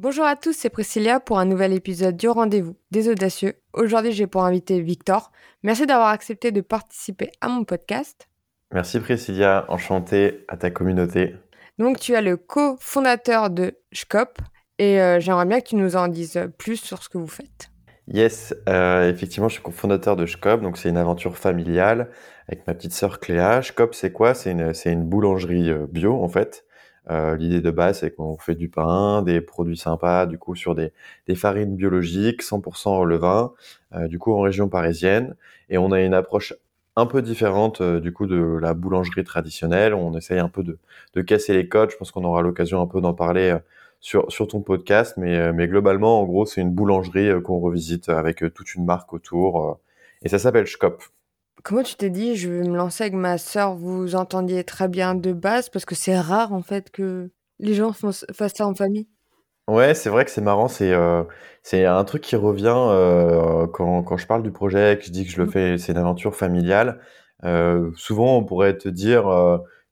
Bonjour à tous, c'est Priscilla pour un nouvel épisode du rendez-vous des audacieux. Aujourd'hui, j'ai pour invité Victor. Merci d'avoir accepté de participer à mon podcast. Merci Priscilla, enchanté à ta communauté. Donc, tu es le co-fondateur de Schcop et euh, j'aimerais bien que tu nous en dises plus sur ce que vous faites. Yes, euh, effectivement, je suis cofondateur de Schcop, donc c'est une aventure familiale avec ma petite sœur Cléa. Schcop, c'est quoi? C'est une, une, boulangerie euh, bio en fait. Euh, L'idée de base, c'est qu'on fait du pain, des produits sympas, du coup sur des, des farines biologiques, 100% levain, euh, du coup en région parisienne, et on a une approche un peu différente euh, du coup de la boulangerie traditionnelle. On essaye un peu de, de casser les codes. Je pense qu'on aura l'occasion un peu d'en parler sur, sur ton podcast, mais, euh, mais globalement, en gros, c'est une boulangerie euh, qu'on revisite avec euh, toute une marque autour, et ça s'appelle Schkop. Comment tu t'es dit, je vais me lancer avec ma sœur, vous entendiez très bien de base, parce que c'est rare en fait que les gens fassent ça en famille? Ouais, c'est vrai que c'est marrant, c'est euh, c'est un truc qui revient euh, quand, quand je parle du projet, que je dis que je le mmh. fais, c'est une aventure familiale. Euh, souvent, on pourrait te dire,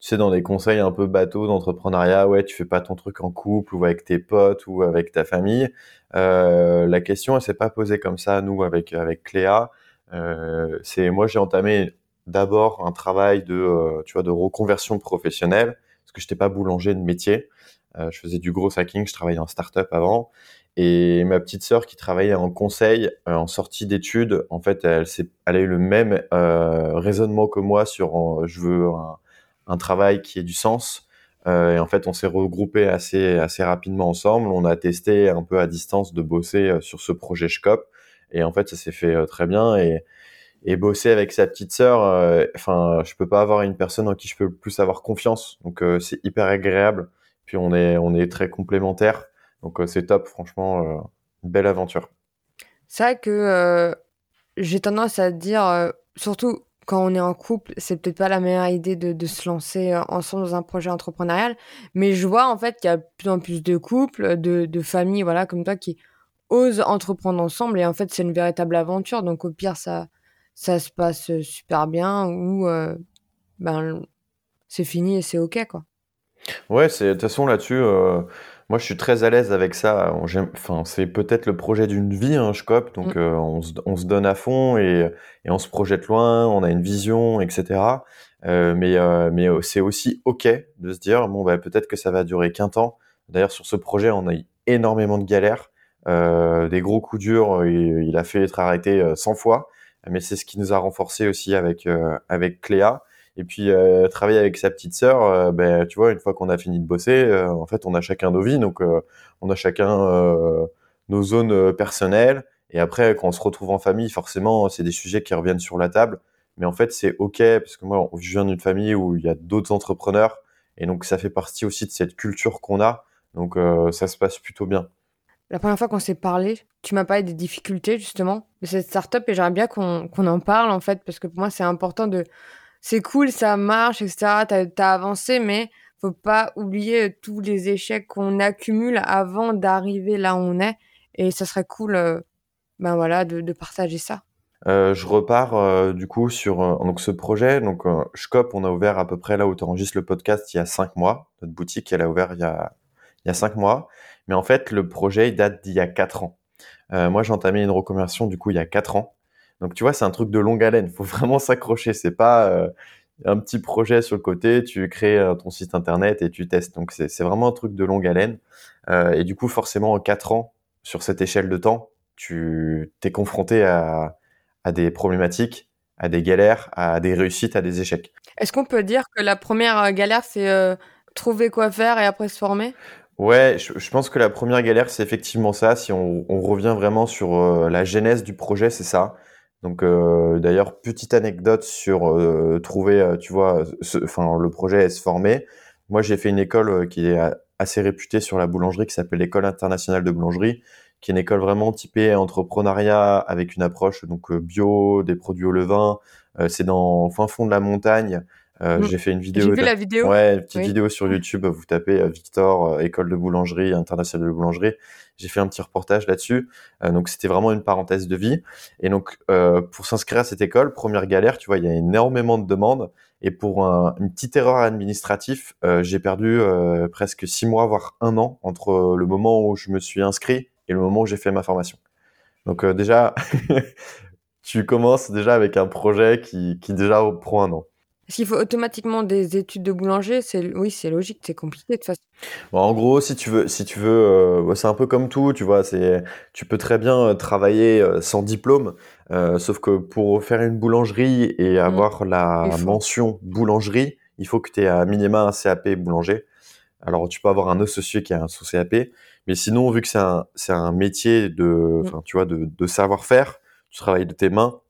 tu sais, dans des conseils un peu bateaux d'entrepreneuriat, ouais, tu fais pas ton truc en couple ou avec tes potes ou avec ta famille. La question, elle s'est pas posée comme ça, nous, avec, avec Cléa. Euh, c'est, moi, j'ai entamé d'abord un travail de, euh, tu vois, de reconversion professionnelle, parce que j'étais pas boulanger de métier. Euh, je faisais du gros hacking, je travaillais en start-up avant. Et ma petite sœur qui travaillait en conseil, en sortie d'études, en fait, elle, elle a eu le même raisonnement que moi sur je veux un, travail qui ait du sens. Et en fait, on s'est regroupé assez assez rapidement ensemble. On a testé un peu à distance de bosser sur ce projet Schcop. Et en fait, ça s'est fait euh, très bien. Et, et bosser avec sa petite sœur, enfin, je peux pas avoir une personne en qui je peux plus avoir confiance. Donc, c'est hyper agréable. Puis on est on est très complémentaires. Donc, c'est top. Franchement, belle aventure. C'est vrai que j'ai tendance à dire, surtout quand on est en couple, c'est peut-être pas la meilleure idée de, de, se lancer euh, ensemble dans un projet entrepreneurial. Mais je vois en fait qu'il y a de plus en plus de couples, de, de familles, voilà, comme toi, qui osent entreprendre ensemble. Et en fait, c'est une véritable aventure. Donc au pire, ça, ça se passe super bien ou euh, ben, c'est fini et c'est OK, quoi. Ouais, c'est de toute façon là-dessus. Euh moi, je suis très à l'aise avec ça. Enfin, c'est peut-être le projet d'une vie, hein, Schcop. Donc, mm. euh, on, se, on, se, donne à fond et, et, on se projette loin. On a une vision, etc. Euh, mais euh, mais euh, c'est aussi ok de se dire bon, bah, peut-être que ça va durer qu'un temps. D'ailleurs, sur ce projet, on a eu énormément de galères, euh, des gros coups durs. Il, il a fait être arrêté 100 fois, mais c'est ce qui nous a renforcé aussi avec avec Cléa. Et puis euh, travailler avec sa petite sœur, euh, ben, tu vois, une fois qu'on a fini de bosser, euh, en fait, on a chacun nos vies, donc on a chacun nos zones personnelles. Et après, quand on se retrouve en famille, forcément, c'est des sujets qui reviennent sur la table. Mais en fait, c'est OK, parce que moi, je viens d'une famille où il y a d'autres entrepreneurs. Et donc, ça fait partie aussi de cette culture qu'on a. Donc, ça se passe plutôt bien. La première fois qu'on s'est parlé, tu m'as parlé des difficultés, justement, de cette startup. Et j'aimerais bien qu'on en parle, en fait, parce que pour moi, c'est important de c'est cool, ça marche, etc. T'as as avancé, mais faut pas oublier tous les échecs qu'on accumule avant d'arriver là où on est. Et ça serait cool, euh, ben voilà, de, partager ça. Euh, je repars euh, du coup sur donc ce projet. Donc Shcop, on a ouvert à peu près là où tu enregistres le podcast il y a cinq mois. Notre boutique, elle a ouvert il y a il y a cinq mois. Mais en fait, le projet il date d'il y a quatre ans. moi, j'ai entamé une reconversion du coup il y a quatre ans. Donc tu vois, c'est un truc de longue haleine. Faut vraiment s'accrocher. C'est pas euh, un petit projet sur le côté. Tu crées euh, ton site internet et tu testes. Donc c'est vraiment un truc de longue haleine. Euh, et du coup, forcément, en quatre ans, sur cette échelle de temps, tu t'es confronté à, à des problématiques, à des galères, à des réussites, à des échecs. Est-ce qu'on peut dire que la première galère, c'est trouver quoi faire et après se former? Ouais, je, je, pense que la première galère, c'est effectivement ça. Si on, on, revient vraiment sur la genèse du projet, c'est ça. Donc euh, d'ailleurs petite anecdote sur euh, trouver, euh, tu vois, enfin le projet est se former. Moi j'ai fait une école qui est assez réputée sur la boulangerie qui s'appelle l'école internationale de boulangerie, qui est une école vraiment typée entrepreneuriat avec une approche donc bio, des produits au levain. c'est dans fin fond de la montagne Euh, Mm. J'ai fait une J'ai vidéo. vu de- la vidéo. Ouais, une petite Oui. vidéo sur YouTube. Vous tapez euh, Victor, euh, école de boulangerie, internationale de boulangerie. J'ai fait un petit reportage là-dessus. Euh, donc c'était vraiment une parenthèse de vie. Et donc euh, pour s'inscrire à cette école, première galère, tu vois, il y a énormément de demandes. Et pour un- une petite erreur administrative, j'ai perdu presque six mois, voire un an, entre le moment où je me suis inscrit et le moment où j'ai fait ma formation. Donc déjà, tu commences déjà avec un projet qui, qui déjà prend un an. Est-ce qu'il faut automatiquement des études de boulanger C'est oui, c'est logique, c'est compliqué de toute façon. Bon, en gros, si tu veux, si tu veux, euh, c'est un peu comme tout, tu vois. C'est, tu peux très bien euh, travailler euh, sans diplôme, euh, sauf que pour faire une boulangerie et avoir la mention boulangerie, il faut que tu aies à minima un CAP boulanger. Alors, tu peux avoir un associé qui a un sous-CAP, mais sinon, vu que c'est un, c'est un métier de, Mm. enfin, tu vois, de, de savoir-faire, tu travailles de tes mains.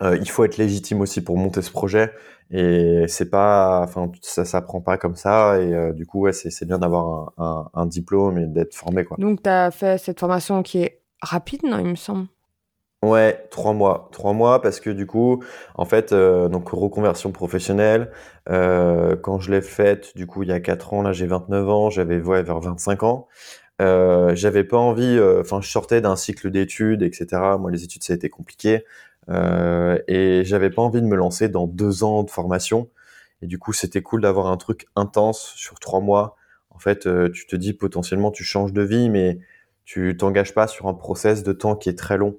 Euh, il faut être légitime aussi pour monter ce projet et c'est pas, enfin, ça s'apprend pas comme ça et euh, du coup, ouais, c'est bien d'avoir un, un, un diplôme et d'être formé, quoi. Donc tu as fait cette formation qui est rapide, non, il me semble? Ouais, trois mois. Trois mois parce que du coup, en fait, euh, donc reconversion professionnelle, quand je l'ai faite, du coup, il y a quatre ans, là, j'ai 29 ans, j'avais, ouais, vers 25 ans. Euh, j'avais pas envie, euh, enfin, je sortais d'un cycle d'études, etc. Moi, les études, ça a été compliqué. Euh, et j'avais pas envie de me lancer dans deux ans de formation. Et du coup, c'était cool d'avoir un truc intense sur trois mois. En fait, euh, tu te dis potentiellement, tu changes de vie, mais tu t'engages pas sur un process de temps qui est très long.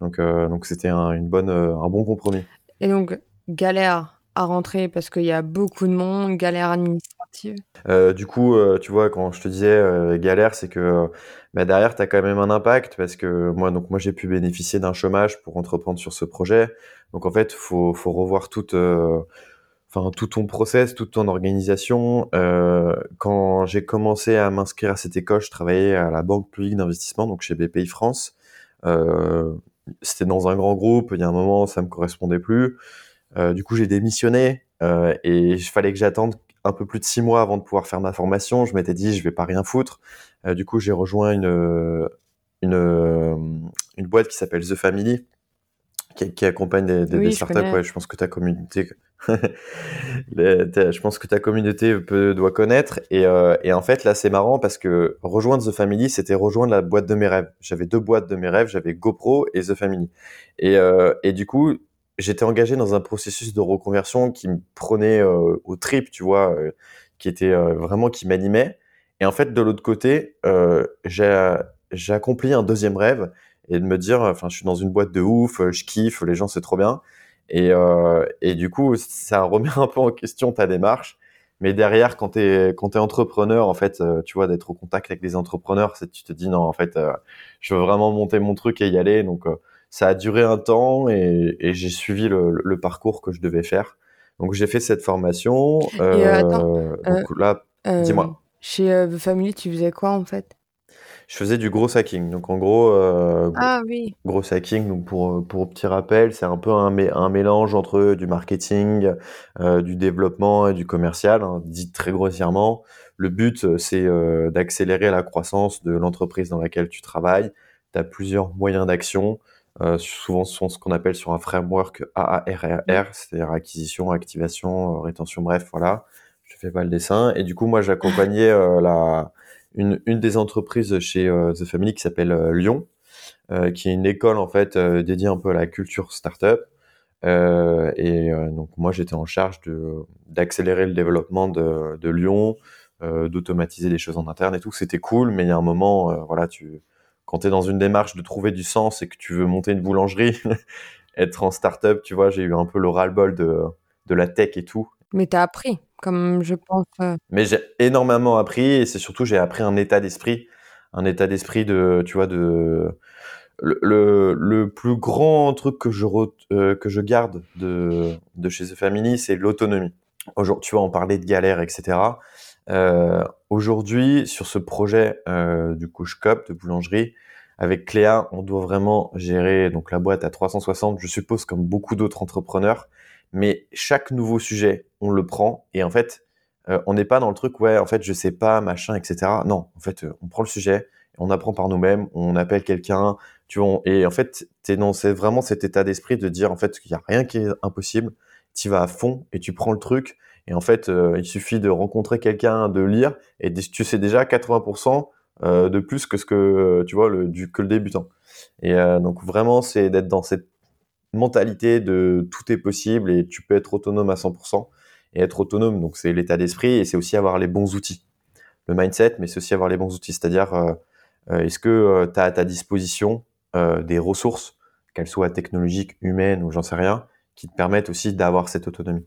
Donc, euh, donc c'était un, une bonne, un bon compromis. Et donc galère à rentrer parce qu'il y a beaucoup de monde, galère administrative. Euh, du coup, euh, tu vois, quand je te disais euh, galère, c'est que bah, derrière, tu as quand même un impact parce que moi, donc moi, j'ai pu bénéficier d'un chômage pour entreprendre sur ce projet. Donc en fait, faut, faut revoir toute, enfin tout ton process, toute ton organisation. Quand j'ai commencé à m'inscrire à cette école, je travaillais à la Banque publique d'investissement, donc chez BPI France. C'était dans un grand groupe. Il y a un moment, ça me correspondait plus. Du coup, j'ai démissionné et il fallait que j'attende un peu plus de six mois avant de pouvoir faire ma formation. Je m'étais dit, je vais pas rien foutre. Euh, du coup, j'ai rejoint une, une, une boîte qui s'appelle The Family, qui, qui accompagne des, des, Oui, des je startups. connais. Ouais, je pense que ta communauté, je pense que ta communauté peut, doit connaître. Et, euh, et en fait, là, c'est marrant parce que rejoindre The Family, c'était rejoindre la boîte de mes rêves. J'avais deux boîtes de mes rêves, j'avais GoPro et The Family. Et, euh, et du coup, j'étais engagé dans un processus de reconversion qui me prenait euh, au trip, tu vois, euh, qui était euh, vraiment qui m'animait. Et en fait, de l'autre côté, j'ai accompli un deuxième rêve et de me dire, enfin, je suis dans une boîte de ouf, je kiffe, les gens c'est trop bien. Et, et du coup, ça remet un peu en question ta démarche. Mais derrière, quand t'es quand t'es entrepreneur, en fait, tu vois, d'être au contact avec des entrepreneurs, tu te dis non, en fait, je veux vraiment monter mon truc et y aller. Donc ça a duré un temps et, et j'ai suivi le, le parcours que je devais faire. Donc j'ai fait cette formation. Et, euh, attends, donc là, Euh, dis-moi. Chez euh, The Family, tu faisais quoi en fait? Je faisais du gros hacking. Donc en gros, euh, gros, Ah oui. gros hacking. Donc pour pour petit rappel, c'est un peu un, mé- un mélange entre du marketing, euh, du développement et du commercial, hein, dit très grossièrement. Le but, euh, c'est euh, d'accélérer la croissance de l'entreprise dans laquelle tu travailles. Tu as plusieurs moyens d'action. Euh, souvent, ce sont ce qu'on appelle sur un framework AARRR, c'est-à-dire acquisition, activation, euh, rétention, bref, voilà. Je fais pas le dessin. Et du coup, moi, j'accompagnais euh, la une, une des entreprises chez euh, The Family qui s'appelle Lyon, qui est une école en fait dédiée un peu à la culture startup. Et donc moi j'étais en charge de d'accélérer le développement de, de Lyon, d'automatiser les choses en interne et tout. C'était cool, mais il y a un moment, voilà, tu quand tu es dans une démarche de trouver du sens et que tu veux monter une boulangerie, être en startup, tu vois, j'ai eu un peu le ras-le-bol de, de la tech et tout. Mais t'as appris, comme je pense. euh, Mais j'ai énormément appris et c'est surtout j'ai appris un état d'esprit, un état d'esprit de, tu vois, de le, le, le plus grand truc que je re- euh, que je garde de de chez The Family, c'est l'autonomie. Aujourd'hui, tu vois, on parlait de galère, etc. Euh, Aujourd'hui, sur ce projet euh, du couche cop de boulangerie, avec Cléa, on doit vraiment gérer donc la boîte à 360, je suppose comme beaucoup d'autres entrepreneurs, mais chaque nouveau sujet, on le prend et en fait, euh, on n'est pas dans le truc ouais, en fait, je sais pas, machin, etc. Non, en fait, on prend le sujet, on apprend par nous-mêmes, on appelle quelqu'un, tu vois, et en fait, c'est vraiment cet état d'esprit de dire en fait qu'il y a rien qui est impossible tu vas à fond et tu prends le truc. Et en fait, euh, il suffit de rencontrer quelqu'un, de lire, et tu sais déjà 80% euh, de plus que ce que tu vois le, que le débutant. Et donc vraiment, c'est d'être dans cette mentalité de tout est possible et tu peux être autonome à 100%. Et être autonome, donc c'est l'état d'esprit et c'est aussi avoir les bons outils. Le mindset, mais c'est aussi avoir les bons outils. C'est-à-dire, euh, euh, est-ce que tu as à ta disposition euh, des ressources, qu'elles soient technologiques, humaines ou j'en sais rien, qui te permettent aussi d'avoir cette autonomie.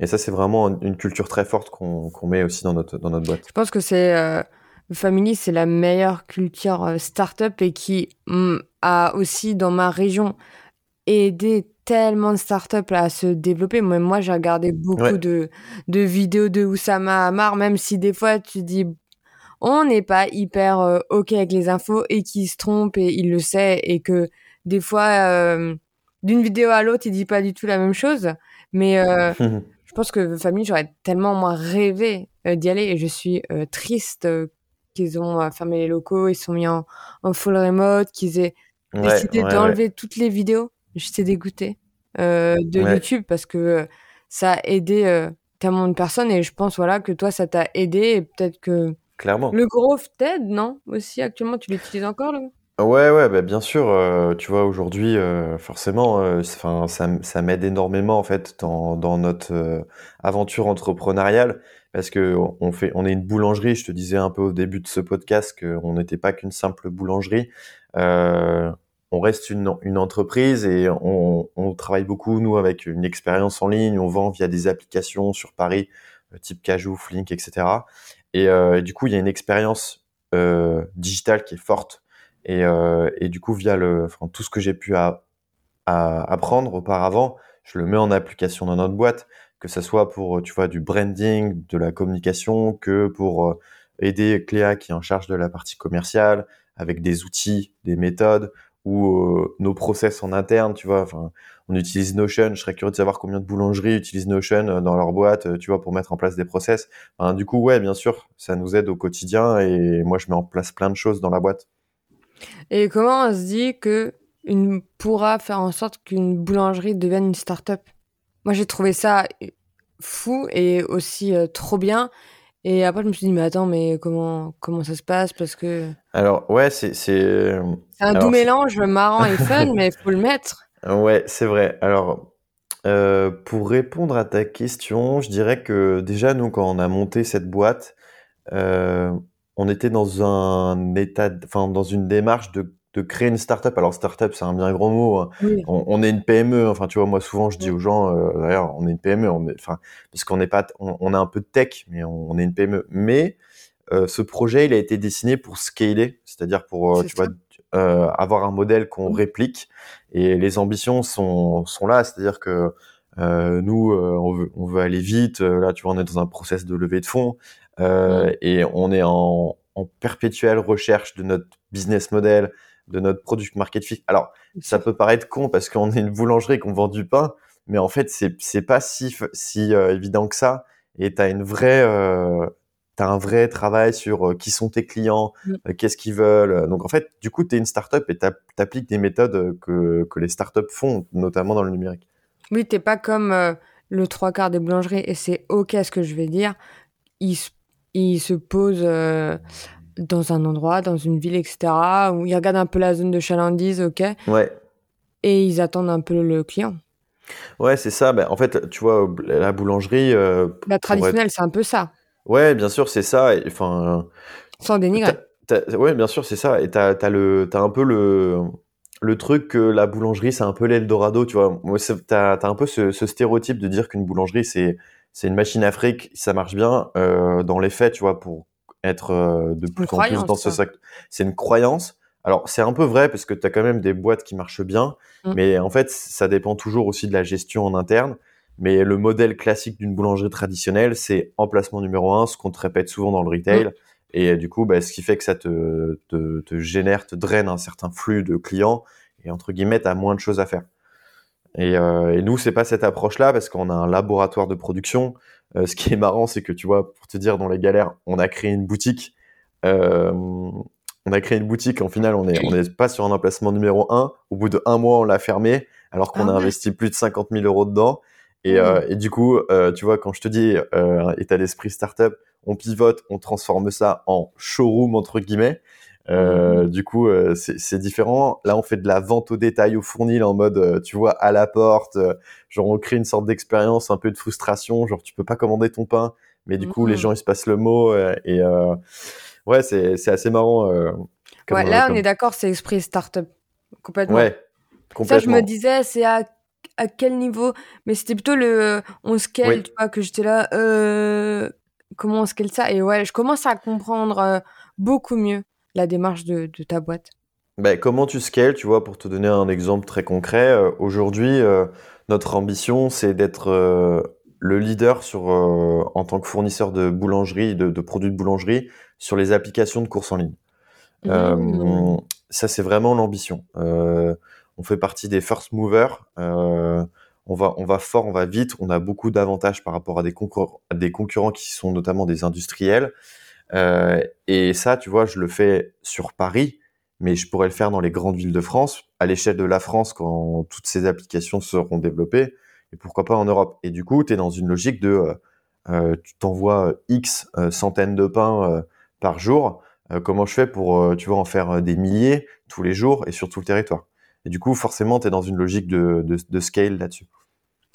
Et ça, c'est vraiment une culture très forte qu'on met aussi dans notre, dans notre boîte. Je pense que c'est Family, c'est la meilleure culture startup et qui mm, a aussi dans ma région aider tellement de startups à se développer. Moi, moi j'ai regardé beaucoup de, de vidéos de Oussama Hamar, même si des fois tu dis on n'est pas hyper euh, OK avec les infos et qu'il se trompe et il le sait et que des fois, euh, d'une vidéo à l'autre, il dit pas du tout la même chose. Mais euh, je pense que famille, j'aurais tellement moins rêvé d'y aller. Et je suis triste qu'ils ont fermé les locaux, ils sont mis en, en full remote, qu'ils aient décidé d'enlever toutes les vidéos. J'étais dégoûtée euh, de YouTube parce que ça a aidé euh, tellement de personnes. Et je pense voilà que toi ça t'a aidé. Et peut-être que clairement. le Growth t'aide non aussi actuellement? Tu l'utilises encore là Ouais, ouais, bah, bien sûr. Euh, tu vois, aujourd'hui, forcément, enfin, ça, ça m'aide énormément en fait dans, dans notre aventure entrepreneuriale parce que on fait, on est une boulangerie. Je te disais un peu au début de ce podcast qu'on n'était pas qu'une simple boulangerie on reste une, entreprise et on, travaille beaucoup, nous, avec une expérience en ligne. On vend via des applications sur Paris, euh, type Cajou, Flink, etc. Euh, et, du coup, il y a une expérience euh, digitale qui est forte. Et, du coup, via le, tout ce que j'ai pu apprendre auparavant, je le mets en application dans notre boîte, que ce soit pour, tu vois, du branding, de la communication, que pour aider Cléa qui est en charge de la partie commerciale, avec des outils, des méthodes, ou euh, nos process en interne, tu vois. On utilise Notion. Je serais curieux de savoir combien de boulangeries utilisent Notion euh, dans leur boîte, euh, tu vois, pour mettre en place des process. du coup, ouais, bien sûr, ça nous aide au quotidien et moi, je mets en place plein de choses dans la boîte. Et comment on se dit que une pourra faire en sorte qu'une boulangerie devienne une start-up? Moi, j'ai trouvé ça fou et aussi trop bien. Et après, je me suis dit, mais attends, mais comment, comment ça se passe? Parce que. Alors, ouais, c'est. C'est un doux mélange marrant et fun, mais il faut le mettre. Ouais, c'est vrai. Alors, euh, pour répondre à ta question, je dirais que déjà, nous, quand on a monté cette boîte, euh, on était dans un état, enfin, dans une démarche de de créer une startup. Alors startup, c'est un bien grand mot. Hein. On, est une PME. Enfin, tu vois, moi souvent je dis aux gens, euh, d'ailleurs, on est une PME. On est, enfin, parce qu'on n'est pas, on, a un peu de tech, mais on, est une PME. Mais euh, ce projet, il a été dessiné pour scaler, c'est-à-dire pour, euh, tu vois, avoir un modèle qu'on réplique. Et les ambitions sont sont là, c'est-à-dire que nous, on veut, on veut aller vite. Là, tu vois, on est dans un process de levée de fonds et on est en, en perpétuelle recherche de notre business model, de notre product market fit. Alors, ça peut paraître con parce qu'on est une boulangerie qu'on vend du pain, mais en fait, c'est c'est pas si si euh, évident que ça. Et t'as une vraie euh, t'as un vrai travail sur euh, qui sont tes clients, mm. euh, qu'est-ce qu'ils veulent. Donc en fait, du coup, tu es une startup et tu appliques des méthodes que, que les startups font, notamment dans le numérique. Oui, t'es pas comme le trois quarts des boulangeries, et c'est ok ce que je vais dire. Ils, ils se posent dans un endroit, dans une ville, etc., où ils regardent un peu la zone de chalandise, ok Ouais. Et ils attendent un peu le client. Ouais, c'est ça. Ben, en fait, tu vois, la boulangerie. Euh, la traditionnelle, c'est un peu ça. Ouais, bien sûr, c'est ça. Enfin. Sans dénigrer. Ouais, bien sûr, c'est ça. Et t'as as le, as un peu le, le truc que la boulangerie, c'est un peu l'Eldorado, tu vois. T'as as un peu ce, ce stéréotype de dire qu'une boulangerie, c'est c'est une machine à fric, ça marche bien. Euh, dans les faits, tu vois, pour être euh, de plus en plus dans ce secteur. C'est une croyance. Alors, c'est un peu vrai parce que tu as quand même des boîtes qui marchent bien, mmh. mais en fait, ça dépend toujours aussi de la gestion en interne. Mais le modèle classique d'une boulangerie traditionnelle, c'est emplacement numéro un, ce qu'on te répète souvent dans le retail. Mmh. Et du coup, bah, ce qui fait que ça te, te, te, génère, te draine un certain flux de clients. Et entre guillemets, tu as moins de choses à faire. Et, euh, et nous, c'est pas cette approche-là parce qu'on a un laboratoire de production. Euh, ce qui est marrant, c'est que tu vois, pour te dire, dans les galères, on a créé une boutique. Euh, on a créé une boutique. En final, on n'est on est pas sur un emplacement numéro un. Au bout de un mois, on l'a fermé, alors qu'on a ah investi plus de 50 000 euros dedans. Et, euh, et du coup, euh, tu vois, quand je te dis euh, état d'esprit startup, on pivote, on transforme ça en showroom entre guillemets. Euh, Mhm. Du coup, euh, c'est différent. Là, on fait de la vente au détail au fournil en mode, euh, tu vois, à la porte. genre, on crée une sorte d'expérience, un peu de frustration. Genre, tu peux pas commander ton pain, mais du coup, les Mhm. gens ils se passent le mot. et ouais, c'est c'est assez marrant. comme, Ouais, là, on est d'accord, c'est esprit startup. Complètement. Ouais, Ça, je me disais, c'est à, à quel niveau? Mais c'était plutôt le on scale, Oui. tu vois, que j'étais là, euh, comment on scale ça Et ouais, je commence à comprendre euh, beaucoup mieux la démarche de, de ta boîte. Ben, comment tu scales, tu vois, pour te donner un exemple très concret, euh, aujourd'hui, euh, notre ambition, c'est d'être euh, le leader sur, en tant que fournisseur de boulangerie, de, de produits de boulangerie, sur les applications de course en ligne. Mmh. ça, c'est vraiment l'ambition. On fait partie des first movers. On va, on va fort, on va vite. On a beaucoup d'avantages par rapport à des, concurrents qui sont notamment des industriels. Euh, et ça, tu vois, je le fais sur Paris, mais je pourrais le faire dans les grandes villes de France, à l'échelle de la France, quand toutes ces applications seront développées, et pourquoi pas en Europe. Et du coup, tu es dans une logique de, euh, euh, tu t'envoies X euh, centaines de pains euh, par jour. Comment je fais pour, tu vois, en faire des milliers tous les jours et sur tout le territoire? Et du coup, forcément, tu es dans une logique de, de, de scale là-dessus.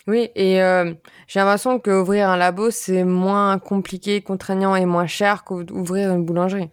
Oui, et euh, j'ai l'impression qu'ouvrir un labo, c'est moins compliqué, contraignant et moins cher qu'ouvrir une boulangerie.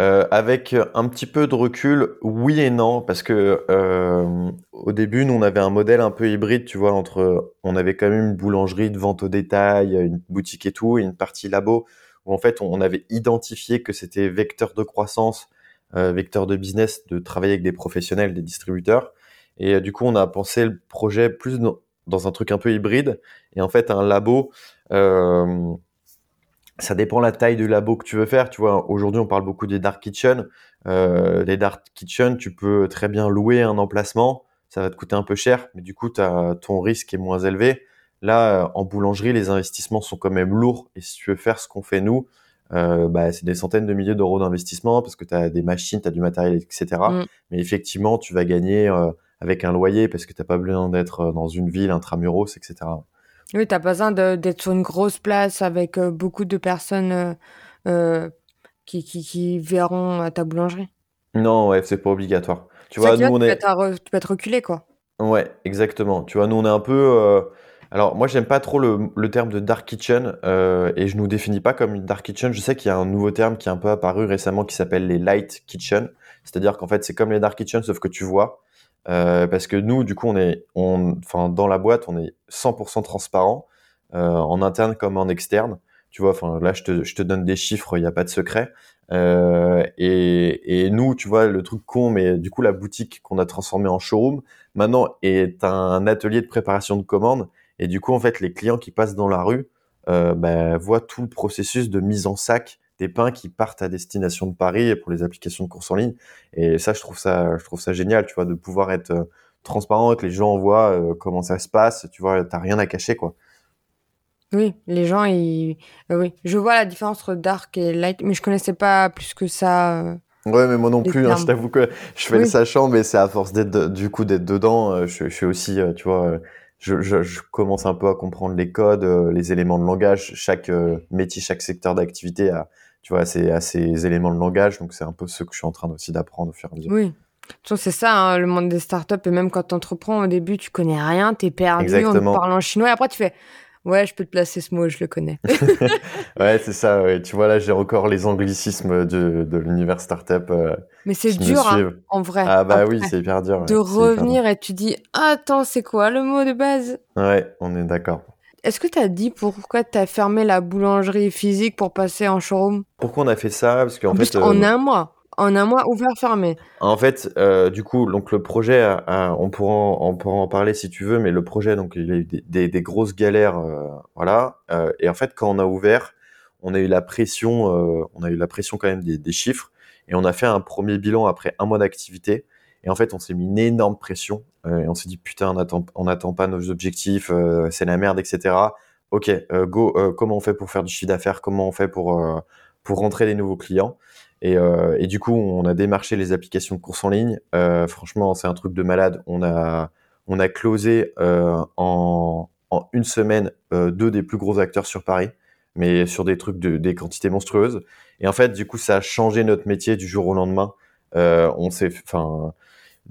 Euh, avec un petit peu de recul, oui et non, parce que euh, au début, nous, on avait un modèle un peu hybride, tu vois, entre, on avait quand même une boulangerie de vente au détail, une boutique et tout, et une partie labo, où en fait, on avait identifié que c'était vecteur de croissance, vecteur de business, de travailler avec des professionnels, des distributeurs. Et du coup, on a pensé le projet plus dans un truc un peu hybride, et en fait, un labo. Euh, ça dépend la taille du labo que tu veux faire. Tu vois, aujourd'hui, on parle beaucoup des dark kitchen. Euh, les dark kitchen, tu peux très bien louer un emplacement. Ça va te coûter un peu cher, mais du coup, as, ton risque est moins élevé. Là, en boulangerie, les investissements sont quand même lourds. Et si tu veux faire ce qu'on fait nous, euh, bah, c'est des centaines de milliers d'euros d'investissement parce que tu as des machines, tu as du matériel, etc. Mm. Mais effectivement, tu vas gagner euh, avec un loyer parce que tu pas besoin d'être dans une ville intramuros, etc. Oui, t'as pas besoin d'être sur une grosse place avec euh, beaucoup de personnes euh, euh, qui, qui, qui verront euh, ta boulangerie. Non, ouais, c'est pas obligatoire. Tu vois, nous, on tu, peux est. à re- tu peux être reculé, quoi. Ouais, exactement. Tu vois, nous, on est un peu. euh, Alors, moi, j'aime pas trop le, le terme de dark kitchen euh, et je nous définis pas comme une dark kitchen. Je sais qu'il y a un nouveau terme qui est un peu apparu récemment qui s'appelle les light kitchen. C'est-à-dire qu'en fait, c'est comme les dark kitchen, sauf que tu vois. Euh, parce que nous, du coup, on est, on, enfin, dans la boîte, on est 100% transparent, euh, en interne comme en externe. Tu vois, enfin, là, je te, je te donne des chiffres, il n'y a pas de secret. Euh, et, et nous, tu vois, le truc con, mais du coup, la boutique qu'on a transformée en showroom, maintenant, est un atelier de préparation de commandes. Et du coup, en fait, les clients qui passent dans la rue, bah, voient tout le processus de mise en sac des pains qui partent à destination de Paris pour les applications de course en ligne. Et ça, je trouve ça, je trouve ça génial, tu vois, de pouvoir être euh, transparent et que les gens voient euh, comment ça se passe. Tu vois, t'as rien à cacher, quoi. Oui, les gens, ils... euh, oui, je vois la différence entre dark et light, mais je connaissais pas plus que ça. euh, Ouais, mais moi non plus, hein, je t'avoue que je fais le Oui. sachant, mais c'est à force d'être, du coup, d'être dedans, je, je suis aussi, tu vois, je, je, je commence un peu à comprendre les codes, les éléments de langage. Chaque métier, chaque secteur d'activité a, tu vois, ses, a ses éléments de langage, donc c'est un peu ce que je suis en train aussi d'apprendre au fur et à mesure. Oui. De toute façon, c'est ça, hein, le monde des startups. Et même quand tu entreprends au début, tu connais rien, t'es perdu, Exactement. on te parle en chinois. Et après, tu fais Ouais, je peux te placer ce mot, je le connais. Ouais, c'est ça, ouais. Tu vois, là, j'ai encore les anglicismes de, de l'univers startup euh, Mais c'est dur, hein, en vrai. Ah bah après, oui, c'est hyper dur. ouais, de dur. revenir et tu dis Attends, c'est quoi le mot de base? Ouais, on est d'accord. Est-ce que tu as dit pourquoi tu as fermé la boulangerie physique pour passer en showroom? Pourquoi on a fait ça? Parce qu'en En fait, plus, en euh, un mois. En un mois, ouvert, fermé. En fait, euh, du coup, donc le projet, a- a- on pourra en, on pourra en parler si tu veux, mais le projet, donc il a eu des, des- des grosses galères, euh, voilà. Euh, et en fait, quand on a ouvert, on a eu la pression, euh, on a eu la pression quand même des, des chiffres, et on a fait un premier bilan après un mois d'activité. Et en fait, on s'est mis une énorme pression, euh, et on s'est dit putain, on n'attend pas nos objectifs, euh, c'est la merde, etc. Ok, euh, go. comment on fait pour faire du chiffre d'affaires? Comment on fait pour pour rentrer des nouveaux clients? Et, du coup, on a démarché les applications de course en ligne. Franchement, c'est un truc de malade. On a, on a closé en, une semaine deux des plus gros acteurs sur Paris, mais sur des trucs de des quantités monstrueuses. Et en fait, du coup, ça a changé notre métier du jour au lendemain. on s'est, enfin,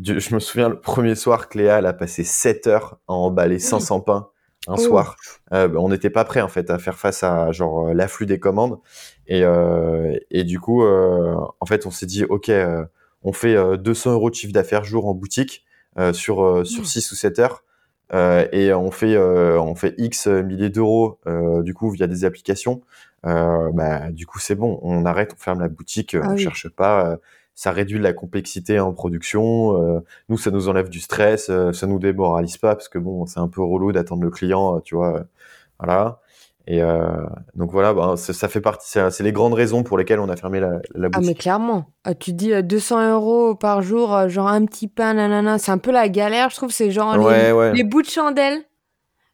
je me souviens le premier soir, Cléa, elle a passé 7 heures à emballer 500 pains un soir. Euh, on n'était pas prêt en fait à faire face à genre l'afflux des commandes. Et, euh, et du coup euh, en fait on s'est dit ok on fait 200 euros de chiffre d'affaires jour en boutique sur sur 6 ou 7 heures. Et on fait on fait x milliers d'euros du coup via des applications. Bah du coup c'est bon on arrête on ferme la boutique ah on cherche pas ça réduit la complexité en production. Euh, nous, ça nous enlève du stress, euh, ça nous démoralise pas parce que bon, c'est un peu relou d'attendre le client, tu vois. voilà. Et euh, donc voilà, bah, ça fait partie. C'est les grandes raisons pour lesquelles on a fermé la, la boutique. Ah mais clairement, tu dis 200 euros par jour, genre un petit pain, nanana, c'est un peu la galère, je trouve. C'est genre les bouts de chandelle.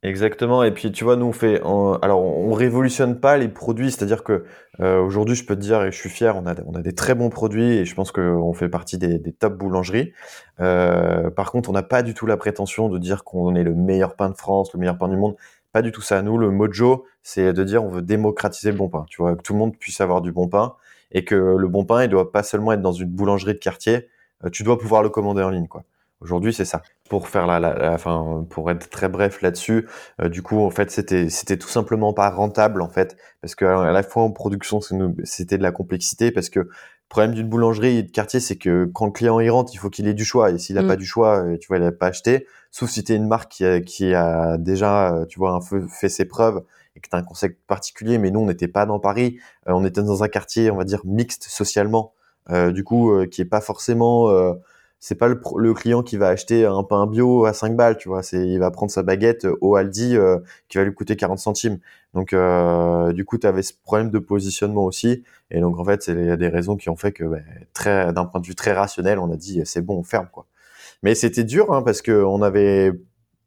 Exactement. Et puis, tu vois, nous, on fait, alors, on révolutionne pas les produits. C'est-à-dire que euh, aujourd'hui, je peux te dire, et je suis fier, on a, on a des très bons produits et je pense qu'on fait partie des, des top boulangeries. Euh, par contre, on n'a pas du tout la prétention de dire qu'on est le meilleur pain de France, le meilleur pain du monde. Pas du tout ça. Nous, le mojo, c'est de dire on veut démocratiser le bon pain. Tu vois, que tout le monde puisse avoir du bon pain et que le bon pain, il doit pas seulement être dans une boulangerie de quartier. Euh, tu dois pouvoir le commander en ligne, quoi. Aujourd'hui, c'est ça. Pour faire la, la, enfin, pour être très bref là-dessus, euh, du coup, en fait, c'était, c'était tout simplement pas rentable, en fait, parce que à la fois en production, c'était de la complexité, parce que le problème d'une boulangerie de quartier, c'est que quand le client y rentre, il faut qu'il ait du choix, et s'il n'a pas mm. du choix, euh, tu vois, il n'a pas acheté, sauf si tu es une marque qui a, qui a déjà, euh, tu vois, un peu fait ses preuves et que tu as un concept particulier, mais nous, on n'était pas dans Paris, on était dans un quartier, on va dire, mixte socialement, du coup, qui est pas forcément c'est pas le, client qui va acheter un pain bio à 5 balles, tu vois. C'est, il va prendre sa baguette euh, au Aldi euh, qui va lui coûter 40 centimes. Donc, euh, du coup, tu avais ce problème de positionnement aussi. Et donc, en fait, il y a des raisons qui ont fait que, bah, très, d'un point de vue très rationnel, on a dit c'est bon, on ferme, quoi. Mais c'était dur hein, parce que on avait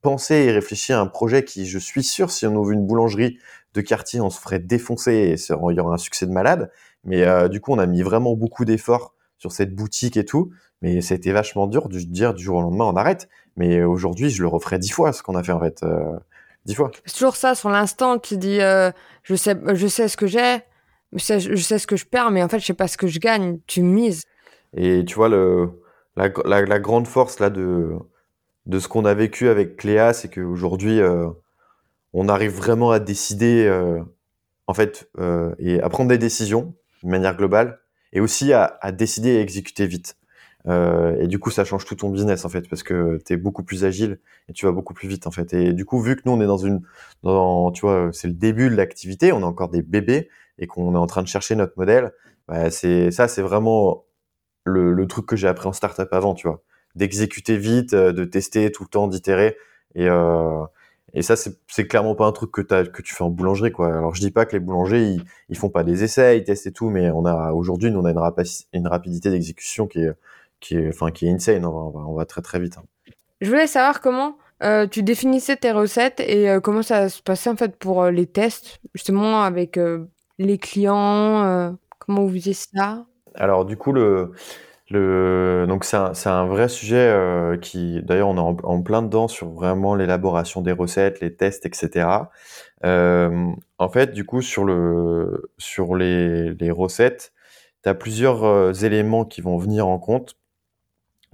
pensé et réfléchi à un projet qui, je suis sûr, si on ouvre une boulangerie de quartier, on se ferait défoncer et il y aurait un succès de malade. Mais du coup, on a mis vraiment beaucoup d'efforts sur cette boutique et tout. Mais c'était vachement dur de dire du jour au lendemain on arrête. Mais aujourd'hui, je le referais dix fois ce qu'on a fait en fait. Euh, dix fois. C'est toujours ça, sur l'instant, tu dis euh, je, sais, je sais ce que j'ai, je sais, je sais ce que je perds, mais en fait, je sais pas ce que je gagne. Tu mises. Et tu vois, le, la, la, grande force là de, de ce qu'on a vécu avec Cléa, c'est qu'aujourd'hui, euh, on arrive vraiment à décider, en fait, et à prendre des décisions de manière globale, et aussi à, décider et exécuter vite. Euh, et du coup, ça change tout ton business en fait, parce que tu es beaucoup plus agile et tu vas beaucoup plus vite en fait. Et du coup, vu que nous on est dans une, tu vois, c'est le début de l'activité, on a encore des bébés et qu'on est en train de chercher notre modèle, bah, c'est ça, c'est vraiment le, le, truc que j'ai appris en startup avant, tu vois, d'exécuter vite, euh, de tester tout le temps, d'itérer. Et, euh, et ça, c'est clairement pas un truc que, as, que tu fais en boulangerie, quoi. Alors, je dis pas que les boulangers, ils, ils font pas des essais, ils testent et tout, mais on a aujourd'hui, on a une, une rapidité d'exécution qui est qui est, enfin, qui est insane. On va, on va très très vite. Hein. Je voulais savoir comment euh, tu définissais tes recettes et euh, comment ça se passait en fait pour euh, les tests, justement avec les clients. comment vous faisiez ça? Alors du coup le donc c'est un, vrai sujet qui d'ailleurs on est en, plein dedans sur vraiment l'élaboration des recettes, les tests, etc. en fait du coup sur le sur les, recettes, tu as plusieurs éléments qui vont venir en compte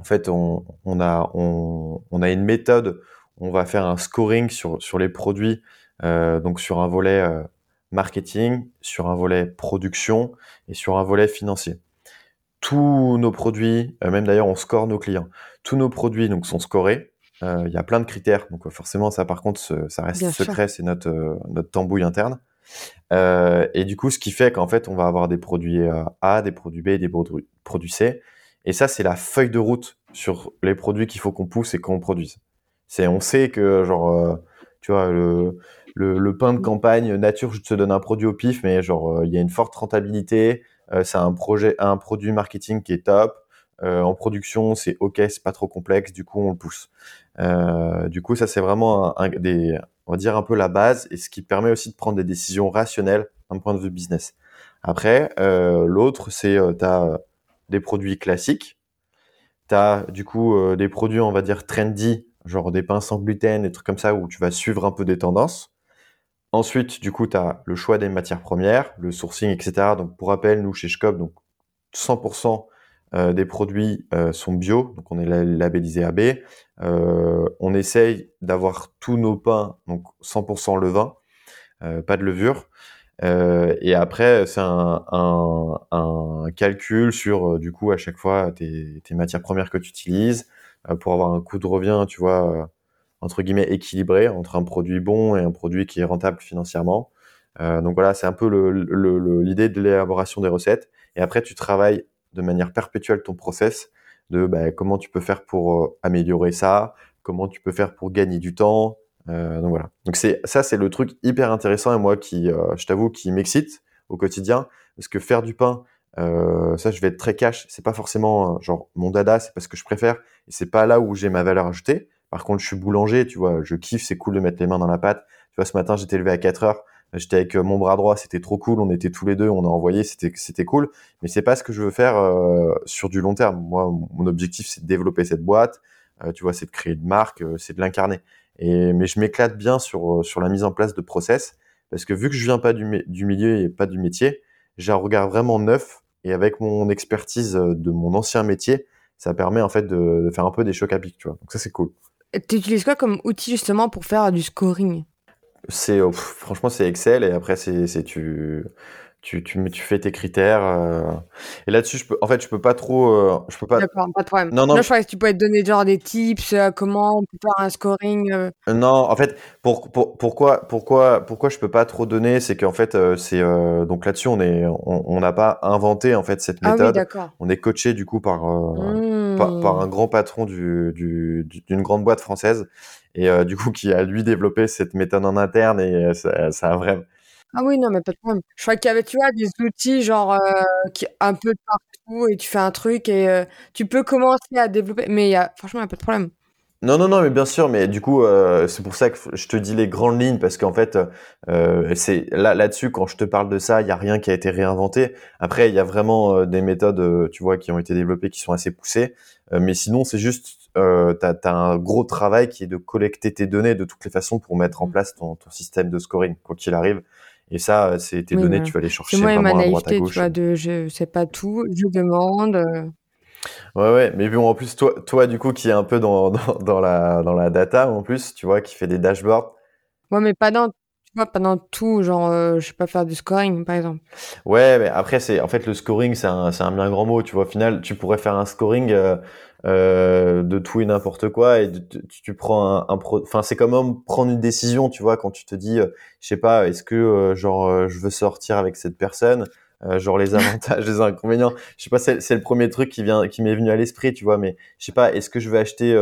en fait, on, a, une méthode, on va faire un scoring sur, les produits, euh, donc sur un volet euh, marketing, sur un volet production et sur un volet financier. Tous nos produits, euh, même d'ailleurs on score nos clients, tous nos produits donc sont scorés. Il y a plein de critères, donc forcément ça par contre ça reste secret, c'est notre, notre tambouille interne. et du coup, ce qui fait qu'en fait, on va avoir des produits A, des produits B, des produits C. Et ça, c'est la feuille de route sur les produits qu'il faut qu'on pousse et qu'on produise. C'est, on sait que, genre, euh, tu vois, le, le, pain de campagne nature, je te donne un produit au pif, mais genre, euh, il y a une forte rentabilité. Euh, c'est un projet, un produit marketing qui est top. en production, c'est ok, c'est pas trop complexe, du coup, on le pousse. du coup, ça, c'est vraiment un, des, on va dire un peu la base et ce qui permet aussi de prendre des décisions rationnelles d'un point de vue business. Après, l'autre, c'est, tu des produits classiques. Tu as du coup euh, des produits, on va dire, trendy, genre des pains sans gluten, des trucs comme ça où tu vas suivre un peu des tendances. Ensuite, du coup, tu as le choix des matières premières, le sourcing, etc. Donc, pour rappel, nous, chez Schkop, donc 100% euh, des produits euh, sont bio, donc on est labellisé AB. Euh, on essaye d'avoir tous nos pains, donc 100% levain, pas de levure. et après, c'est un, un, calcul sur, du coup, à chaque fois, tes, tes matières premières que tu utilises, pour avoir un coût de revient, tu vois, entre guillemets, équilibré entre un produit bon et un produit qui est rentable financièrement. donc voilà, c'est un peu l'idée de l'élaboration des recettes. Et après, tu travailles de manière perpétuelle ton process de bah, comment tu peux faire pour euh, améliorer ça, comment tu peux faire pour gagner du temps. Euh, donc voilà. Donc c'est ça, c'est le truc hyper intéressant et moi qui, euh, je t'avoue, qui m'excite au quotidien parce que faire du pain, ça, je vais être très cash. C'est pas forcément genre mon dada, c'est parce que je préfère et c'est pas là où j'ai ma valeur ajoutée. Par contre, je suis boulanger, tu vois, je kiffe, c'est cool de mettre les mains dans la pâte. Tu vois, ce matin, j'étais levé à 4 heures. J'étais avec euh, mon bras droit, c'était trop cool. On était tous les deux, on a envoyé, c'était c'était cool. Mais c'est pas ce que je veux faire euh, sur du long terme. Moi, mon objectif, c'est de développer cette boîte. Euh, tu vois, c'est de créer une marque, c'est de l'incarner. Et mais je m'éclate bien sur sur la mise en place de process parce que vu que je viens pas du, du milieu et pas du métier, j'ai un regard vraiment neuf et avec mon expertise de mon ancien métier, ça permet en fait de, de faire un peu des chocs à pic, tu vois. Donc ça c'est cool. Tu quoi comme outil justement pour faire du scoring? C'est oh, franchement c'est Excel et après c'est tu tu, tu, tu fais tes critères euh, et là-dessus je peux en fait je peux pas trop euh, je peux pas d'accord pas de problème. Non non je crois que tu peux te donner genre des tips euh, comment on peut faire un scoring non en fait pour, pour, pourquoi pourquoi pourquoi je peux pas trop donner c'est qu'en fait c'est donc là-dessus on est on n'a pas inventé en fait cette méthode ah oui, on est coaché du coup par, par, par un grand patron du d'une du, grande boîte française et euh, du coup qui a lui développé cette méthode en interne et euh, ça, ça a vraiment ah oui, non, mais pas de problème. Je crois qu'il y avait, tu vois, des outils genre euh, qui un peu partout et tu fais un truc et tu peux commencer à développer. Mais y a, franchement, il n'y a pas de problème. Non, non, non, mais bien sûr, mais du coup, c'est pour ça que je te dis les grandes lignes parce qu'en fait, c'est là là-dessus quand je te parle de ça, il y a rien qui a été réinventé. Après, il y a vraiment des méthodes, tu vois, qui ont été développées, qui sont assez poussées. mais sinon, c'est juste euh, tu as, un gros travail qui est de collecter tes données de toutes les façons pour mettre en mm. place ton, ton système de scoring, quoi qu'il arrive. Et ça, c'est tes données, tu vas les chercher moi vraiment ma naïveté, à droite à gauche. Tu vois, de je sais pas tout, je demande. Euh. Ouais, ouais, mais bon, en plus, toi, toi, du coup, qui est un peu dans, dans, dans, la, dans la data, en plus, tu vois, qui fait des dashboards. Ouais, mais pas dans, tu vois, pas dans tout, genre, euh, je sais pas faire du scoring, par exemple. Ouais, mais après, c'est, en fait, le scoring, c'est un, c'est un bien grand mot, tu vois. Au final, tu pourrais faire un scoring, euh, euh, de tout et n'importe quoi et tu, prends un, un enfin c'est comme prendre une décision tu vois quand tu te dis euh, je sais pas est-ce que euh, genre je veux sortir avec cette personne genre les avantages les inconvénients je sais pas c'est le premier truc qui vient qui m'est venu à l'esprit tu vois mais je sais pas est-ce que je vais acheter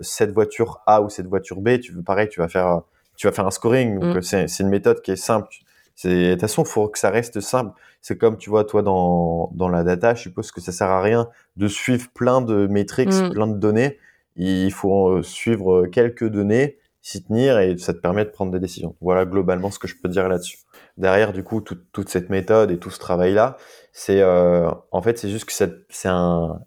cette voiture A ou cette voiture B? Tu veux pareil tu vas faire tu vas faire un scoring donc mm. c'est une méthode qui est simple. C'est de toute façon faut que ça reste simple. C'est comme tu vois toi dans dans la data je suppose que ça sert à rien de suivre plein de métriques mm. plein de données. Il faut euh, suivre quelques données s'y tenir et ça te permet de prendre des décisions. Voilà globalement ce que je peux dire là-dessus. Derrière du coup toute cette méthode et tout ce travail là c'est euh, en fait c'est juste que c'est un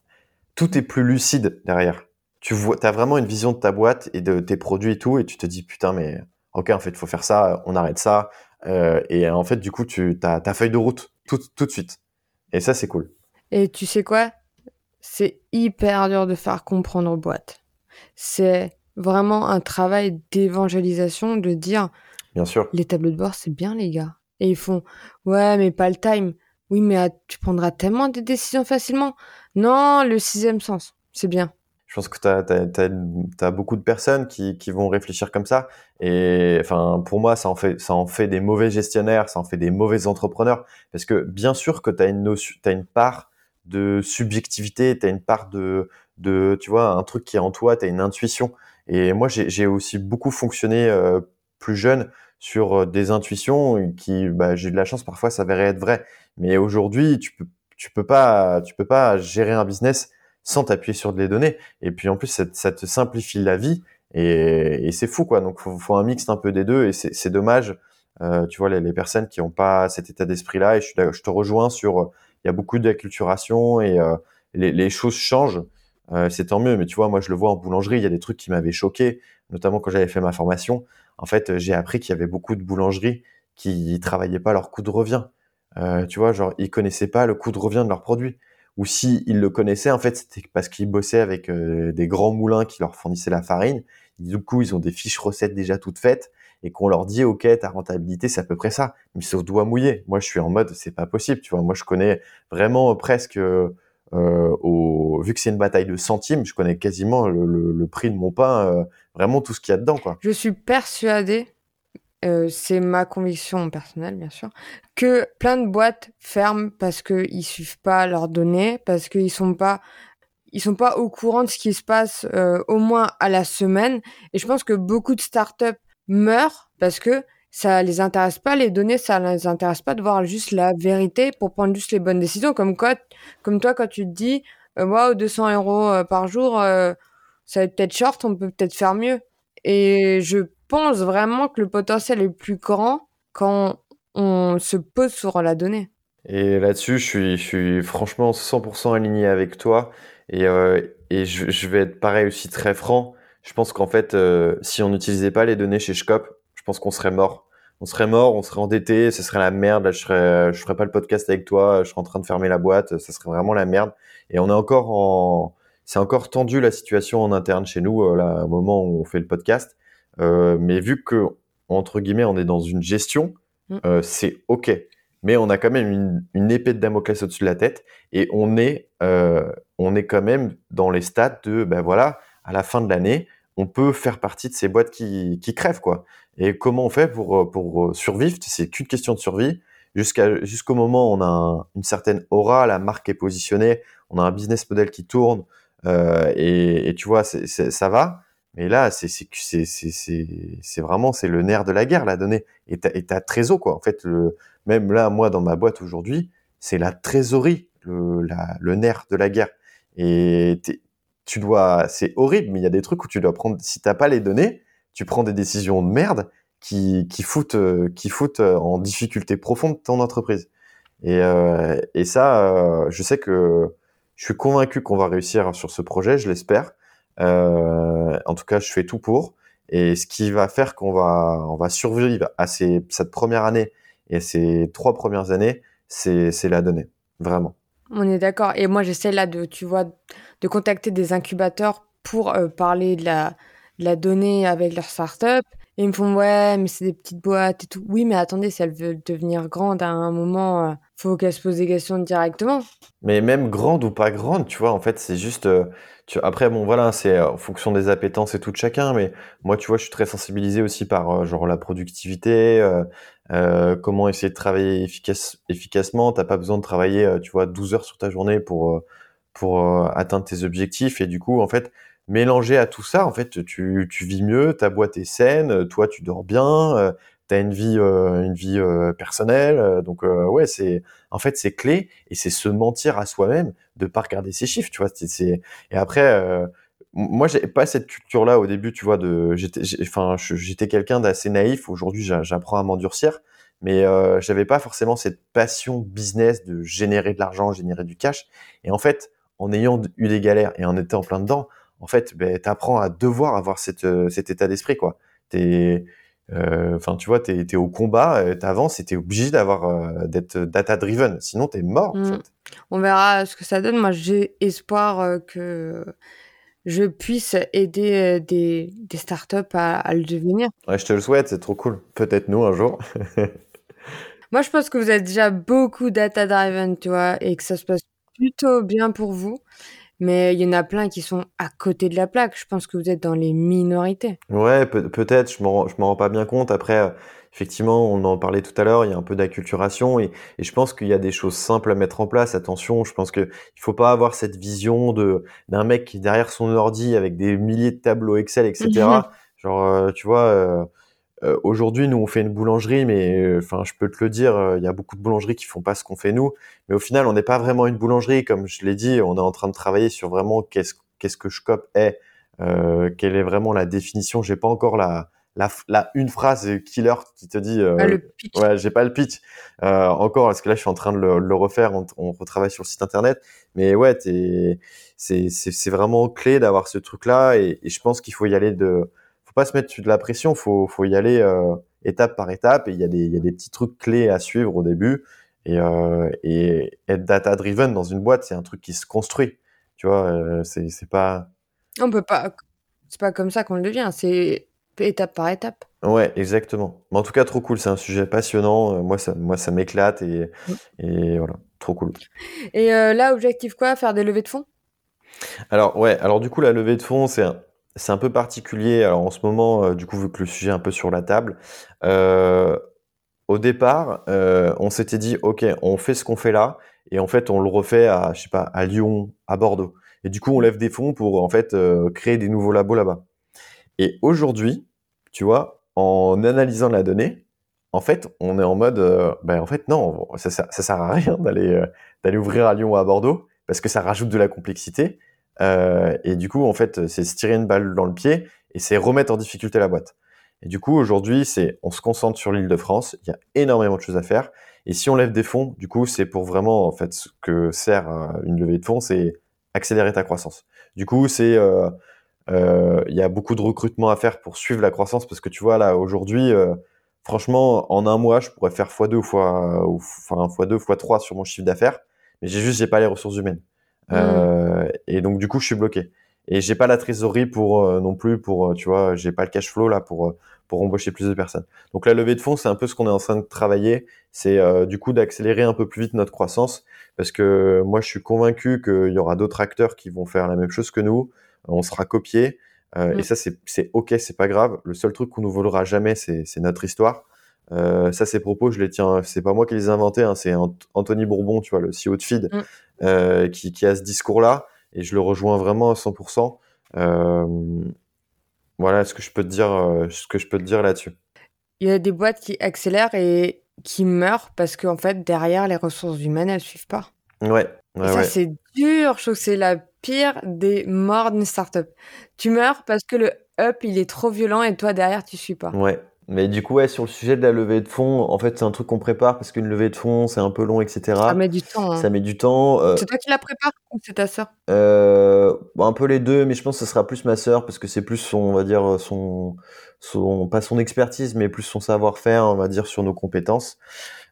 tout est plus lucide derrière. Tu vois as vraiment une vision de ta boîte et de tes produits et tout et tu te dis putain mais ok en fait il faut faire ça on arrête ça euh, et en fait du coup tu as ta feuille de route tout, tout de suite. Et ça, c'est cool. Et tu sais quoi? C'est hyper dur de faire comprendre aux boîtes. C'est vraiment un travail d'évangélisation de dire Bien sûr. Les tableaux de bord, c'est bien, les gars. Et ils font Ouais, mais pas le time. Oui, mais ah, tu prendras tellement de décisions facilement. Non, le sixième sens, c'est bien je pense que tu as, beaucoup de personnes qui, qui, vont réfléchir comme ça. Et enfin, pour moi, ça en, fait, ça en fait des mauvais gestionnaires, ça en fait des mauvais entrepreneurs. Parce que bien sûr que tu as, une as une part de subjectivité, tu as une part de, de, tu vois, un truc qui est en toi, tu as une intuition. Et moi, j'ai aussi beaucoup fonctionné euh, plus jeune sur euh, des intuitions qui, bah, j'ai de la chance, parfois, ça être vrai. Mais aujourd'hui, tu peux, tu peux pas, tu peux pas gérer un business sans t'appuyer sur des données. Et puis en plus, ça, te simplifie la vie et, c'est fou quoi. Donc faut, faut un mix un peu des deux et c'est dommage. Euh, tu vois les, les personnes qui n'ont pas cet état d'esprit là et je, te rejoins sur il y a beaucoup d'acculturation et euh, les, les, choses changent. euh, c'est tant mieux. Mais tu vois, moi, je le vois en boulangerie, il y a des trucs qui m'avaient choqué, notamment quand j'avais fait ma formation. En fait, j'ai appris qu'il y avait beaucoup de boulangeries qui travaillaient pas leur coût de revient. Tu vois, genre, ils connaissaient pas le coût de revient de leurs produits. Ou si ils le connaissaient, en fait, c'était parce qu'ils bossaient avec euh, des grands moulins qui leur fournissaient la farine. Du coup, ils ont des fiches recettes déjà toutes faites et qu'on leur dit, OK, ta rentabilité, c'est à peu près ça. Mais c'est au doigt mouillé. Moi, je suis en mode, c'est pas possible. Tu vois, moi, je connais vraiment presque, euh, au, vu que c'est une bataille de centimes, je connais quasiment le, prix de mon pain, euh, vraiment tout ce qu'il y a dedans, quoi. Je suis persuadée, euh, c'est ma conviction personnelle, bien sûr, que plein de boîtes ferment parce qu'ils suivent pas leurs données, parce qu'ils sont pas ils sont pas au courant de ce qui se passe euh, au moins à la semaine. Et je pense que beaucoup de startups meurent parce que ça les intéresse pas les données, ça les intéresse pas de voir juste la vérité pour prendre juste les bonnes décisions. Comme quoi, comme toi quand tu te dis, euh, waouh, 200 euros euh, par jour, euh, ça va être peut-être short, on peut peut-être faire mieux. Et je pense vraiment que le potentiel est plus grand quand on se pose sur la donnée. Et là-dessus, je suis, je suis franchement 100% aligné avec toi. Et, et je, vais être pareil aussi très franc. Je pense qu'en fait, euh, si on n'utilisait pas les données chez Shcop, je pense qu'on serait mort. On serait mort, on serait endetté, ce serait la merde. Là, je serais, je ferais pas le podcast avec toi, je serais en train de fermer la boîte, ça serait vraiment la merde. Et on est encore en, c'est encore tendu la situation en interne chez nous, euh, là, au moment où on fait le podcast. Euh, mais vu que entre guillemets, on est dans une gestion, mm. euh, c'est ok. Mais on a quand même une, une épée de Damoclès au-dessus de la tête et on est, euh, on est quand même dans les stades de, ben voilà, à la fin de l'année, on peut faire partie de ces boîtes qui, qui crèvent, quoi. Et comment on fait pour, pour survivre? C'est qu'une question de survie. Jusqu'à, jusqu'au moment où on a une certaine aura, la marque est positionnée, on a un business model qui tourne, euh, et, et, tu vois, c'est, ça va. Mais là, c'est, c'est, vraiment c'est le nerf de la guerre, la donnée. Et ta, et ta trésor, quoi. En fait, le, même là, moi, dans ma boîte aujourd'hui, c'est la trésorerie, le, le nerf de la guerre. Et tu dois, c'est horrible, mais il y a des trucs où tu dois prendre, si t'as pas les données, tu prends des décisions de merde qui, qui foutent, euh, qui foutent euh, en difficulté profonde ton entreprise. Et, euh, et ça, euh, je sais que je suis convaincu qu'on va réussir sur ce projet, je l'espère. Euh, en tout cas, je fais tout pour. Et ce qui va faire qu'on va, on va survivre à ces, cette première année et ces trois premières années, c'est, la donnée, vraiment. On est d'accord. Et moi, j'essaie là de, tu vois, de contacter des incubateurs pour euh, parler de la, de la donnée avec leur startup. Et ils me font, ouais, mais c'est des petites boîtes et tout. Oui, mais attendez, si elles veulent devenir grandes à un moment, euh, faut qu'elles se posent des questions directement. Mais même grande ou pas grande, tu vois, en fait, c'est juste. Euh, tu... Après, bon, voilà, c'est en fonction des appétences et tout de chacun. Mais moi, tu vois, je suis très sensibilisé aussi par genre la productivité, euh, comment essayer de travailler efficace, efficacement. T'as pas besoin de travailler, euh, tu vois, 12 heures sur ta journée pour euh, pour atteindre tes objectifs. Et du coup, en fait, mélanger à tout ça, en fait, tu, tu vis mieux, ta boîte est saine, toi, tu dors bien, tu as une vie une vie personnelle. donc ouais, c'est en fait c'est clé et c'est se mentir à soi-même de pas regarder ses chiffres, tu vois. C'est et après moi j'ai pas cette culture là au début tu vois de j'étais enfin j'étais quelqu'un d'assez naïf aujourd'hui j'apprends à m'endurcir mais euh, j'avais pas forcément cette passion business de générer de l'argent générer du cash et en fait en ayant eu des galères et en étant en plein dedans en fait ben t'apprends à devoir avoir cette, euh, cet état d'esprit quoi t'es euh, enfin tu vois t'es es au combat euh, t'avances et t'es obligé d'avoir d'être data driven sinon t'es mort en mmh. fait. on verra ce que ça donne moi j'ai espoir que je puisse aider euh, des, des startups à, à le devenir. Ouais, je te le souhaite, c'est trop cool. Peut-être nous un jour. Moi, je pense que vous êtes déjà beaucoup data-driven, tu vois, et que ça se passe plutôt bien pour vous. Mais il y en a plein qui sont à côté de la plaque. Je pense que vous êtes dans les minorités. Ouais, peut-être. Je m'en, rends pas bien compte. Après, effectivement, on en parlait tout à l'heure, il y a un peu d'acculturation et, et, je pense qu'il y a des choses simples à mettre en place. Attention, je pense qu'il il faut pas avoir cette vision de d'un mec qui est derrière son ordi avec des milliers de tableaux Excel, etc. Genre, euh, tu vois, euh, euh, aujourd'hui, nous on fait une boulangerie, mais enfin, je peux te le dire, il y a beaucoup de boulangeries qui font pas ce qu'on fait nous. Mais au final, on n'est pas vraiment une boulangerie, comme je l'ai dit. On est en train de travailler sur vraiment qu'est-ce qu'est-ce que Shcop est, quelle est vraiment la définition? J'ai pas encore la la, la une phrase killer qui te dit Ah, le pitch. ouais j'ai pas le pitch euh, encore parce que là je suis en train de le, le refaire on, on, retravaille sur le site internet mais ouais t'es c'est c'est vraiment clé d'avoir ce truc là et, et je pense qu'il faut y aller de pas se mettre de la pression faut faut y aller euh, étape par étape et il y a des il y a des petits trucs clés à suivre au début et euh, et être data driven dans une boîte c'est un truc qui se construit tu vois euh, c'est c'est pas On peut pas. C'est pas comme ça qu'on le devient. C'est étape par étape. Ouais, exactement. Mais en tout cas, trop cool. C'est un sujet passionnant. Moi, ça, moi, ça m'éclate et, Mm. et voilà, trop cool. Et euh, là, objectif quoi? Faire des levées de fonds? Alors, ouais, alors du coup, la levée de fonds, c'est un, c'est un peu particulier. Alors, en ce moment, euh, du coup, vu que le sujet est un peu sur la table, euh, au départ, euh, on s'était dit, OK, on fait ce qu'on fait là, et en fait, on le refait à, je sais pas, à Lyon, à Bordeaux. Et du coup, on lève des fonds pour, en fait, créer des nouveaux labos là-bas. Et aujourd'hui, tu vois, en analysant la donnée, en fait, on est en mode, ben, en fait, non, ça, ça, sert à rien d'aller d'aller ouvrir à Lyon ou à Bordeaux, parce que ça rajoute de la complexité. Euh, et du coup, en fait, c'est se tirer une balle dans le pied et c'est remettre en difficulté la boîte. Et du coup, aujourd'hui, c'est, on se concentre sur l'île de France. Il y a énormément de choses à faire. Et si on lève des fonds, du coup, c'est pour vraiment, en fait, ce que sert euh, une levée de fonds, c'est accélérer ta croissance. Du coup, c'est, euh, euh, il y a beaucoup de recrutement à faire pour suivre la croissance parce que tu vois, là, aujourd'hui, euh, franchement, en un mois, je pourrais faire x2 ou ou, enfin, x2, x3 sur mon chiffre d'affaires. Mais j'ai juste, j'ai pas les ressources humaines. Euh, et donc, du coup, je suis bloqué. Et j'ai pas la trésorerie pour euh, non plus pour euh, tu vois j'ai pas le cash flow là pour pour embaucher plus de personnes. Donc la levée de fonds c'est un peu ce qu'on est en train de travailler, c'est euh, du coup d'accélérer un peu plus vite notre croissance parce que moi je suis convaincu qu'il y aura d'autres acteurs qui vont faire la même chose que nous, on sera copié euh, Mm. et ça c'est c'est ok c'est pas grave. Le seul truc qu'on nous volera jamais c'est c'est notre histoire. Euh, ça ces propos je les tiens c'est pas moi qui les ai inventés hein, c'est Ant- Anthony Bourbon tu vois le CEO de Feed Mm. euh, qui qui a ce discours là et je le rejoins vraiment à 100%. Euh, voilà ce que je peux te dire, ce que je peux te dire là-dessus. Il y a des boîtes qui accélèrent et qui meurent parce qu'en fait, derrière, les ressources humaines, elles suivent pas. Ouais, Et ça, ouais. c'est dur. Je trouve que c'est la pire des morts d'une startup. Tu meurs parce que le up, il est trop violent et toi, derrière, tu suis pas. Ouais. Mais du coup, ouais, sur le sujet de la levée de fonds, en fait, c'est un truc qu'on prépare parce qu'une levée de fonds, c'est un peu long, etc. Ça met du temps. hein. Ça met du temps. Euh, C'est toi qui la prépare ou c'est ta sœur? euh, bon, un peu les deux, mais je pense que ce sera plus ma sœur parce que c'est plus son, on va dire, son, son, pas son expertise, mais plus son savoir-faire, on va dire, sur nos compétences.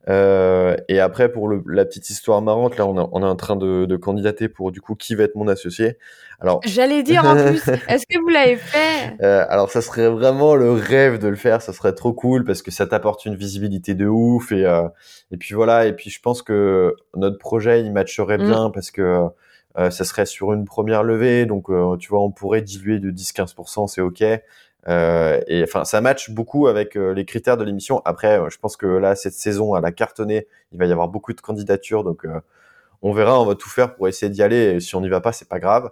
Euh, et après, pour le, la petite histoire marrante, là, on, a- on est en train de, de candidater pour du coup qui va être mon associé. Alors, J'allais dire en plus, est-ce que vous l'avez fait? Euh, alors ça serait vraiment le rêve de le faire, ça serait trop cool parce que ça t'apporte une visibilité de ouf et euh, et puis voilà et puis je pense que notre projet il matcherait Mm. bien parce que euh, ça serait sur une première levée donc euh, tu vois on pourrait diluer de 10-15% c'est ok euh, et enfin ça match beaucoup avec euh, les critères de l'émission. Après euh, je pense que là cette saison elle a cartonné. Il va y avoir beaucoup de candidatures donc euh, on verra. On va tout faire pour essayer d'y aller. Et si on n'y va pas c'est pas grave.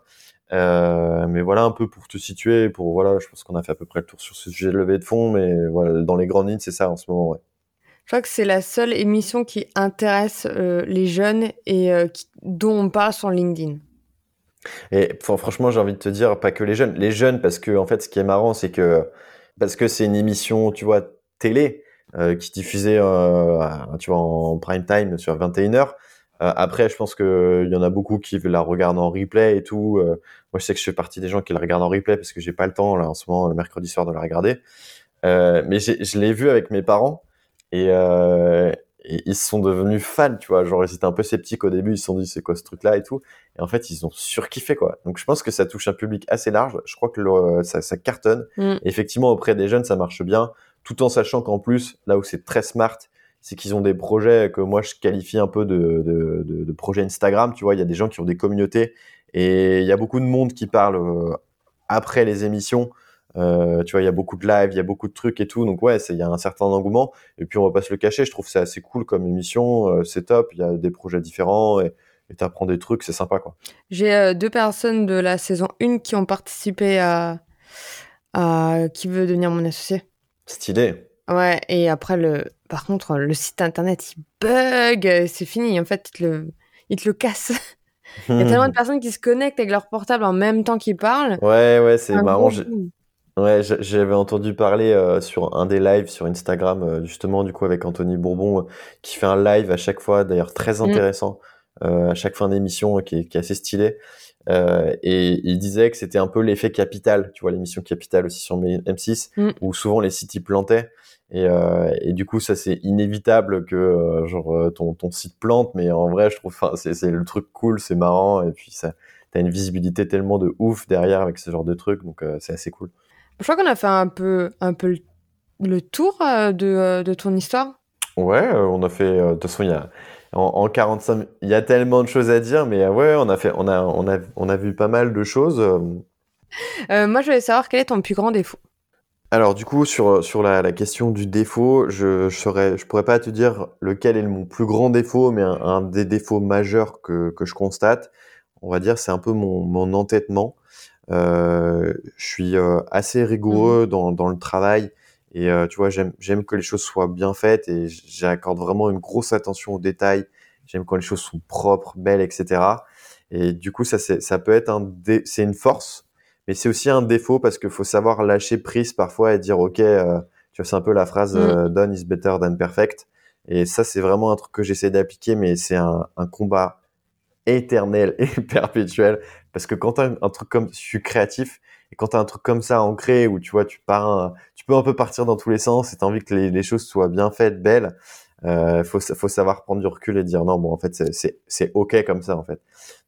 Mais voilà un peu pour te situer, pour voilà, je pense qu'on a fait à peu près le tour sur ce sujet de levée de fonds, mais voilà, dans les grandes lignes, c'est ça en ce moment, ouais. Je crois que c'est la seule émission qui intéresse les jeunes et qui- dont on parle sur LinkedIn. Et franchement, j'ai envie de te dire, pas que les jeunes, les jeunes, parce que en fait, ce qui est marrant, c'est que parce que c'est une émission, tu vois, télé euh, qui diffusait, euh, tu vois, en prime time sur 21h. après, je pense que il y en a beaucoup qui la regardent en replay et tout. Euh, moi, je sais que je fais partie des gens qui la regardent en replay parce que j'ai pas le temps là en ce moment, le mercredi soir, de la regarder. Euh, mais je l'ai vu avec mes parents et, euh, et ils sont devenus fans, tu vois. Genre, ils étaient un peu sceptiques au début, ils se sont dit c'est quoi ce truc-là et tout. Et en fait, ils ont surkiffé, quoi. Donc, je pense que ça touche un public assez large. Je crois que le- ça, ça cartonne. Mm. Effectivement, auprès des jeunes, ça marche bien, tout en sachant qu'en plus, là où c'est très smart, c'est qu'ils ont des projets que moi je qualifie un peu de, de, de, de projets Instagram. Tu vois, il y a des gens qui ont des communautés et il y a beaucoup de monde qui parle euh, après les émissions. Euh, tu vois, il y a beaucoup de live, il y a beaucoup de trucs et tout. Donc ouais, il y a un certain engouement. Et puis on va pas se le cacher, je trouve c'est assez cool comme émission. euh, c'est top. Il y a des projets différents et et t'apprends des trucs, c'est sympa quoi. J'ai euh, deux personnes de la saison 1 qui ont participé à, à Qui veut devenir mon associé. Stylé. Ouais, et après, le... par contre, le site internet, il bug, c'est fini. En fait, il te le, il te le casse. Il y a tellement de personnes qui se connectent avec leur portable en même temps qu'ils parlent. Ouais, ouais, c'est marrant. Ouais, j'avais entendu parler euh, sur un des lives sur Instagram, euh, justement, du coup, avec Anthony Bourbon, euh, qui fait un live à chaque fois, d'ailleurs très mm. intéressant, à chaque fin d'émission, qui, est assez stylé. et il disait que c'était un peu l'effet Capital, tu vois, l'émission Capital aussi sur M6, mm. où souvent les sites y plantaient. Et, et du coup, ça c'est inévitable que genre ton, ton site plante, mais en vrai, je trouve, c'est le truc cool, c'est marrant, et puis ça, t'as une visibilité tellement de ouf derrière avec ce genre de truc, donc c'est assez cool. Je crois qu'on a fait un peu, un peu le tour euh, de, euh, de ton histoire. Ouais, euh, on a fait. De toute façon, il y a, en, 45, il y a tellement de choses à dire, mais ouais, on a, fait, on a, on a, on a vu pas mal de choses. moi, je voulais savoir quel est ton plus grand défaut. Alors, du coup, sur, sur la, la question du défaut, je ne je, je pourrais pas te dire lequel est mon plus grand défaut, mais un, des défauts majeurs que, que, je constate, on va dire, c'est un peu mon, mon entêtement. Euh, je suis euh, assez rigoureux mmh. dans, dans le travail et euh, tu vois, j'aime que les choses soient bien faites et j'accorde vraiment une grosse attention aux détails. J'aime quand les choses sont propres, belles, etc. Et du coup, ça, ça peut être un, c'est une force, mais c'est aussi un défaut parce qu'il faut savoir lâcher prise parfois et dire, ok, euh, tu vois, c'est un peu la phrase mmh. done is better than perfect. Et ça, c'est vraiment un truc que j'essaie d'appliquer, mais c'est un, un combat éternel et perpétuel parce que quand tu un truc comme, je suis créatif, et quand tu as un truc comme ça ancré, où tu vois, tu pars, tu peux un peu partir dans tous les sens, et tu as envie que les, choses soient bien faites, belles, euh, faut, faut savoir prendre du recul et dire non, bon, en fait, c'est ok comme ça, en fait.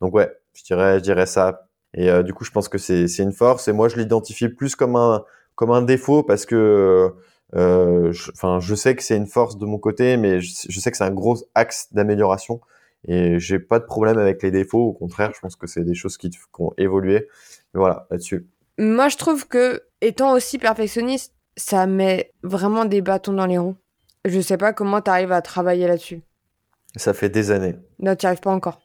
Donc ouais, je dirais, je dirais ça. Et euh, du coup, je pense que c'est une force, et moi, je l'identifie plus comme un, comme un défaut, parce que, euh, enfin, je, sais que c'est une force de mon côté, mais je, je sais que c'est un gros axe d'amélioration. Et j'ai pas de problème avec les défauts. Au contraire, je pense que c'est des choses qui, ont évolué. Mais voilà, là-dessus. Moi, je trouve que, étant aussi perfectionniste, ça met vraiment des bâtons dans les roues. Je sais pas comment tu arrives à travailler là-dessus. Ça fait des années. Non, tu arrives pas encore.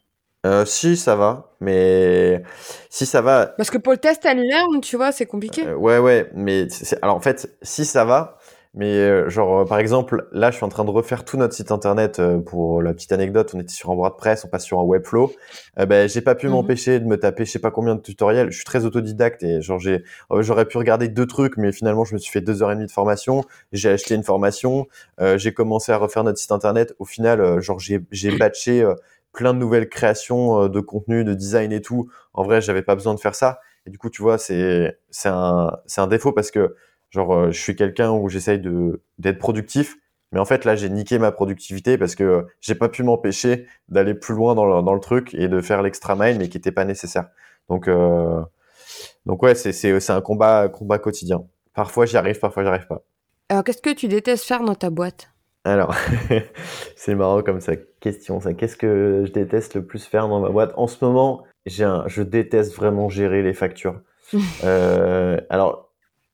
Euh, si, ça va, mais si ça va. Parce que pour le test and learn, tu vois, c'est compliqué. Euh, ouais, ouais, mais alors en fait, si ça va, mais euh, genre, euh, par exemple, là, je suis en train de refaire tout notre site internet. Euh, pour la petite anecdote, on était sur un WordPress, on passe sur un Webflow. ben, j'ai pas pu mhm. m'empêcher de me taper, je sais pas combien de tutoriels. Je suis très autodidacte et genre, j'ai, j'aurais pu regarder deux trucs, mais finalement, je me suis fait deux heures et demie de formation. J'ai acheté une formation. j'ai commencé à refaire notre site internet. Au final, genre, j'ai, j'ai batché plein de nouvelles créations de contenu, de design et tout. En vrai, j'avais pas besoin de faire ça. Et du coup, tu vois, c'est, c'est un, c'est un défaut parce que Genre, euh, je suis quelqu'un où j'essaye de d'être productif, mais en fait là, j'ai niqué ma productivité parce que j'ai pas pu m'empêcher d'aller plus loin dans le, dans le truc et de faire l'extra mile, mais qui était pas nécessaire. Donc, euh, donc ouais, c'est c'est un combat combat quotidien. Parfois j'y arrive, parfois j'y arrive pas. Alors, qu'est-ce que tu détestes faire dans ta boîte? Alors, c'est marrant comme ça question. Ça, qu'est-ce que je déteste le plus faire dans ma boîte? En ce moment, j'ai un, je déteste vraiment gérer les factures. euh, alors,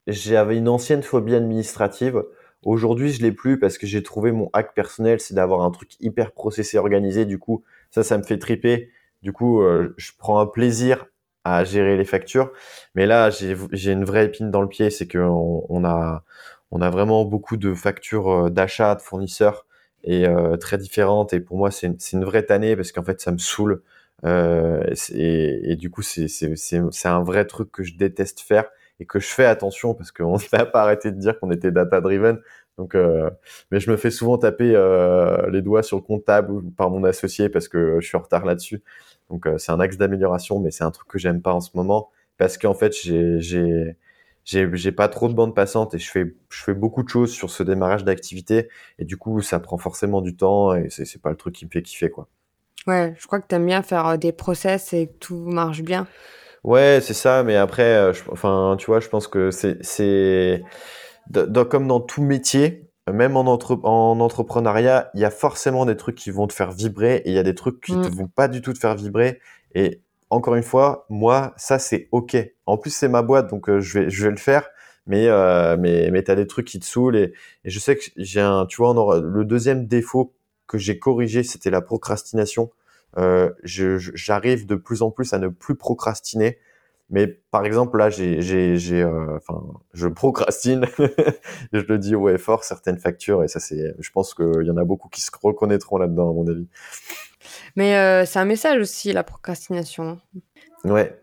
j'avais une ancienne phobie administrative. Aujourd'hui, je l'ai plus parce que j'ai trouvé mon hack personnel, c'est d'avoir un truc hyper processé, organisé. Du coup, ça, ça me fait triper. Du coup, euh, je prends un plaisir à gérer les factures. Mais là, j'ai une vraie épine dans le pied, c'est qu'on on a, on a vraiment beaucoup de factures euh, d'achat de fournisseurs et euh, très différentes. Et pour moi, c'est une, vraie tannée parce qu'en fait, ça me saoule. Euh, et, et, du coup, c'est un vrai truc que je déteste faire et que je fais attention parce qu'on n'a pas arrêté de dire qu'on était data driven. Donc, euh, mais je me fais souvent taper euh, les doigts sur le comptable par mon associé parce que je suis en retard là-dessus. Donc, euh, c'est un axe d'amélioration, mais c'est un truc que j'aime pas en ce moment parce qu'en fait, j'ai j'ai pas trop de bande passante et je fais je fais beaucoup de choses sur ce démarrage d'activité et du coup, ça prend forcément du temps et c'est pas le truc qui me fait kiffer quoi. Ouais, je crois que tu aimes bien faire des process et que tout marche bien. Ouais, c'est ça, mais après, euh, enfin, tu vois, je pense que c'est, c'est, comme dans tout métier, même en, entre, en entrepreneuriat, il y a forcément des trucs qui vont te faire vibrer et il y a des trucs qui ne mm. vont pas du tout te faire vibrer. Et encore une fois, moi, ça, c'est OK. En plus, c'est ma boîte, donc euh, je, vais, je vais le faire. Mais, euh, mais, mais tu as des trucs qui te saoulent. Et, et je sais que j'ai un, tu vois, le deuxième défaut que j'ai corrigé, c'était la procrastination. Euh, j'arrive de plus en plus à ne plus procrastiner. Mais par exemple, là, j'ai, j'ai, euh, enfin, je procrastine. je le dis ouais fort certaines factures et ça c'est, je pense qu'il y en a beaucoup qui se reconnaîtront là-dedans à mon avis. Mais euh, c'est un message aussi la procrastination. Ouais,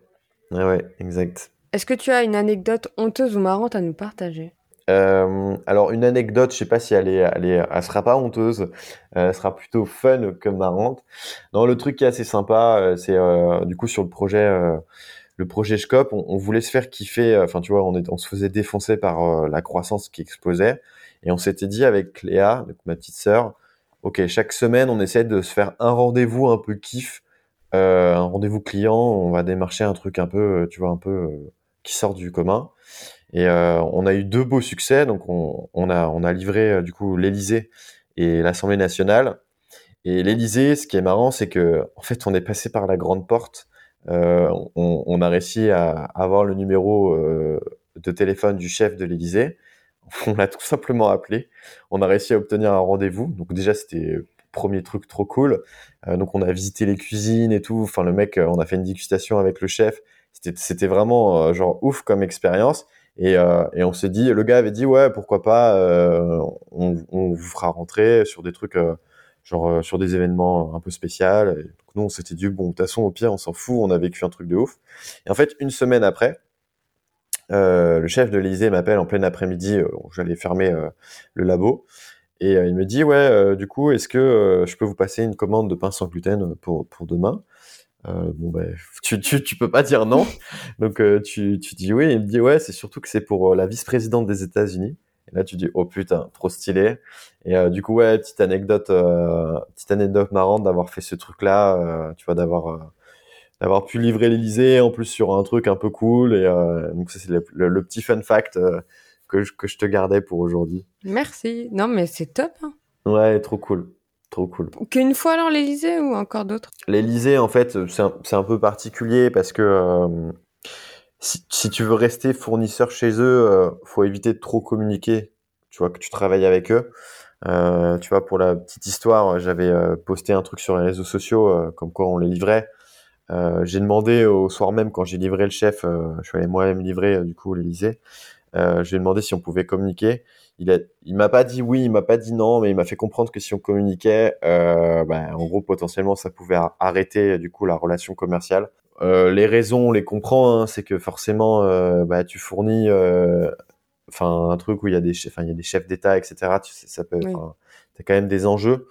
ouais, ouais exact. Est-ce que tu as une anecdote honteuse ou marrante à nous partager? Euh, alors une anecdote, je sais pas si elle est, elle est, elle sera pas honteuse, euh, elle sera plutôt fun que marrante. Non, le truc qui est assez sympa, euh, c'est euh, du coup sur le projet, euh, le projet Scop, on, voulait se faire kiffer. Enfin, tu vois, on, est, on se faisait défoncer par la croissance qui explosait, et on s'était dit avec Léa, donc ma petite sœur, ok, chaque semaine, on essaie de se faire un rendez-vous un peu kiff, un rendez-vous client. On va démarcher un truc un peu, tu vois, un peu qui sort du commun. Et euh, on a eu deux beaux succès. Donc on, a, livré euh, du coup l'Élysée et l'Assemblée nationale. Et l'Élysée, ce qui est marrant, c'est que en fait, on est passé par la grande porte. Euh, on, a réussi à avoir le numéro de téléphone du chef de l'Élysée. On l'a tout simplement appelé. On a réussi à obtenir un rendez-vous. Donc déjà, c'était premier truc trop cool. Donc on a visité les cuisines et tout. Enfin, le mec, on a fait une dégustation avec le chef. C'était vraiment genre ouf comme expérience. Et, euh, et on s'est dit, le gars avait dit, ouais, pourquoi pas, euh, on, vous fera rentrer sur des trucs, euh, genre sur des événements un peu spéciaux. Nous, on s'était dit, bon, de toute façon, au pire, on s'en fout, on a vécu un truc de ouf. Et en fait, une semaine après, le chef de l'Élysée m'appelle en plein après-midi, j'allais fermer le labo. Et il me dit, ouais, du coup, est-ce que je peux vous passer une commande de pain sans gluten pour demain? Euh, bon ben, tu, tu, tu peux pas dire non. Donc euh, tu, tu dis oui. Il me dit ouais, c'est surtout que c'est pour euh, la vice-présidente des États-Unis. Et là tu dis oh putain, trop stylé. Et euh, du coup ouais, petite anecdote, petite anecdote marrante d'avoir fait ce truc-là. tu vois d'avoir d'avoir pu livrer l'Elysée en plus sur un truc un peu cool. Et donc ça c'est le, le, petit fun fact que je, que je te gardais pour aujourd'hui. Merci. Non mais c'est top. Hein. Ouais, trop cool. Trop cool. Qu'une fois alors l'Elysée ou encore d'autres? L'Elysée, en fait, c'est un, un, peu particulier parce que euh, si, si, tu veux rester fournisseur chez eux, euh, faut éviter de trop communiquer. Tu vois que tu travailles avec eux. Euh, tu vois, pour la petite histoire, j'avais euh, posté un truc sur les réseaux sociaux, comme quoi on les livrait. j'ai demandé au soir même, quand j'ai livré le chef, je suis allé moi-même livrer du coup l'Elysée. j'ai demandé si on pouvait communiquer il a, il m'a pas dit oui, il m'a pas dit non, mais il m'a fait comprendre que si on communiquait, euh, bah, en gros potentiellement ça pouvait arrêter du coup la relation commerciale. Euh, les raisons, on les comprend, hein, c'est que forcément, euh, bah, tu fournis, enfin un truc où il y a des, enfin il y a des chefs d'État, etc. Tu sais, ça peut, oui. t'as quand même des enjeux.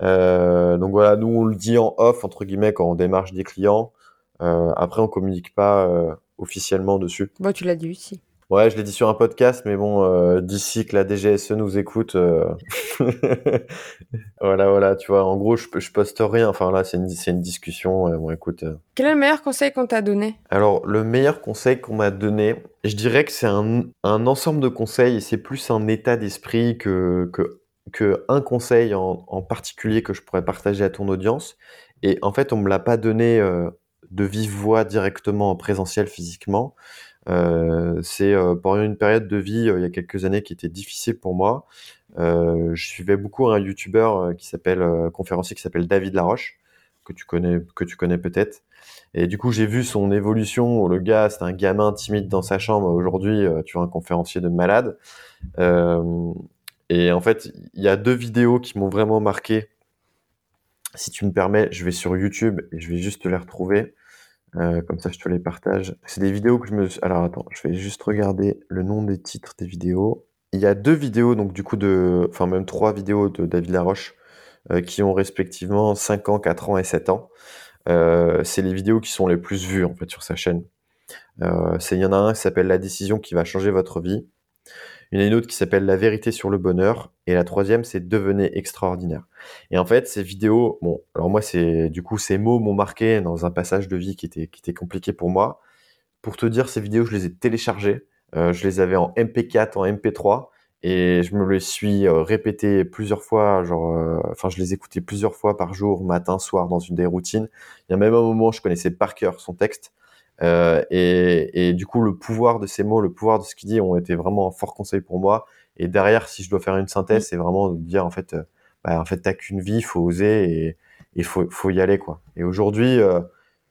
Donc voilà, nous on le dit en off entre guillemets quand on démarche des clients. après on communique pas officiellement dessus. Bon, tu l'as dit aussi. Ouais, je l'ai dit sur un podcast, mais bon, euh, d'ici que la DGSE nous écoute, euh... voilà, voilà, tu vois, en gros, je, je poste rien. Enfin là, c'est une, discussion. Euh, bon, écoute. Quel est le meilleur conseil qu'on t'a donné? Alors, le meilleur conseil qu'on m'a donné, je dirais que c'est un, un ensemble de conseils et c'est plus un état d'esprit que, que, que un conseil en, en, particulier que je pourrais partager à ton audience. Et en fait, on me l'a pas donné de vive voix directement en présentiel physiquement. Euh, c'est euh, pendant une période de vie euh, il y a quelques années qui était difficile pour moi. je suivais beaucoup un YouTuber qui s'appelle conférencier qui s'appelle David Laroche que tu connais que tu connais peut-être. Et du coup, j'ai vu son évolution. Le gars, c'était un gamin timide dans sa chambre. Aujourd'hui, tu vois un conférencier de malade. Et en fait, il y a deux vidéos qui m'ont vraiment marqué. Si tu me permets, je vais sur YouTube et je vais juste te les retrouver. Euh, comme ça, je te les partage. C'est des vidéos que je me. Alors attends, je vais juste regarder le nom des titres des vidéos. Il y a deux vidéos, donc du coup de, enfin même trois vidéos de David Laroche euh, qui ont respectivement 5 ans, 4 ans et 7 ans. Euh, c'est les vidéos qui sont les plus vues en fait sur sa chaîne. Il y en a un qui s'appelle La décision qui va changer votre vie. Il y en a une autre qui s'appelle La vérité sur le bonheur. Et la troisième, c'est Devenez extraordinaire. Et en fait, ces vidéos, bon, alors moi, c'est du coup, ces mots m'ont marqué dans un passage de vie qui était, qui était compliqué pour moi. Pour te dire, ces vidéos, je les ai téléchargées. Euh, je les avais en MP4, en MP3. Et je me les suis euh, répété plusieurs fois, genre, euh, enfin, je les écoutais plusieurs fois par jour, matin, soir, dans une des routines. Il y a même un moment, je connaissais par cœur son texte. Euh, et, et, du coup, le pouvoir de ces mots, le pouvoir de ce qu'il dit ont été vraiment un fort conseil pour moi. Et derrière, si je dois faire une synthèse, c'est vraiment de dire en fait, euh, bah, en fait, t'as qu'une vie, faut oser et il faut, faut y aller quoi. Et aujourd'hui, euh,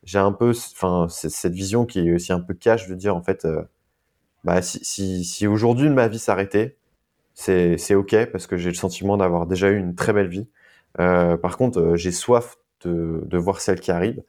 j'ai un peu, enfin, cette vision qui est aussi un peu cash de dire en fait, euh, bah, si, si, si aujourd'hui ma vie s'arrêtait, c'est, c'est ok parce que j'ai le sentiment d'avoir déjà eu une très belle vie. Euh, par contre, j'ai soif de, de voir celle qui arrive.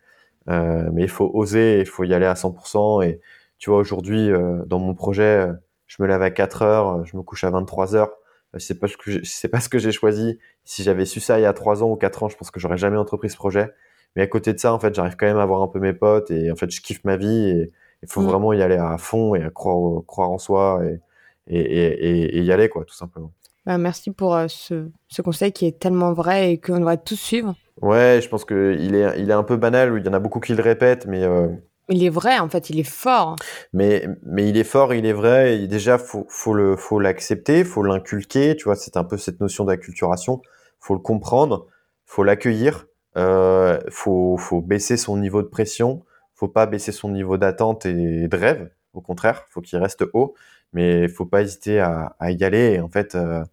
Euh, mais il faut oser, il faut y aller à 100%. Et tu vois, aujourd'hui, dans mon projet, je me lève à 4 heures, je me couche à 23 heures. C'est pas ce que c'est pas ce que j'ai choisi. Si j'avais su ça il y a 3 ans ou 4 ans, je pense que j'aurais jamais entrepris ce projet. Mais à côté de ça, en fait, j'arrive quand même à voir un peu mes potes et en fait, je kiffe ma vie et il faut mm. vraiment y aller à fond et à croire, croire en soi et, et, et, y aller, quoi, tout simplement. Bah, merci pour euh, ce, ce, conseil qui est tellement vrai et qu'on devrait tous suivre. Ouais, je pense qu'il est, il est un peu banal, il y en a beaucoup qui le répètent, mais. Euh, il est vrai, en fait, il est fort. Mais, mais il est fort, il est vrai. Et déjà, faut, faut le, faut l'accepter, faut l'inculquer. Tu vois, c'est un peu cette notion d'acculturation. Faut le comprendre, faut l'accueillir. Euh, faut, faut baisser son niveau de pression. Faut pas baisser son niveau d'attente et de rêve. Au contraire, faut qu'il reste haut. Mais faut pas hésiter à, à y aller. Et en fait, euh,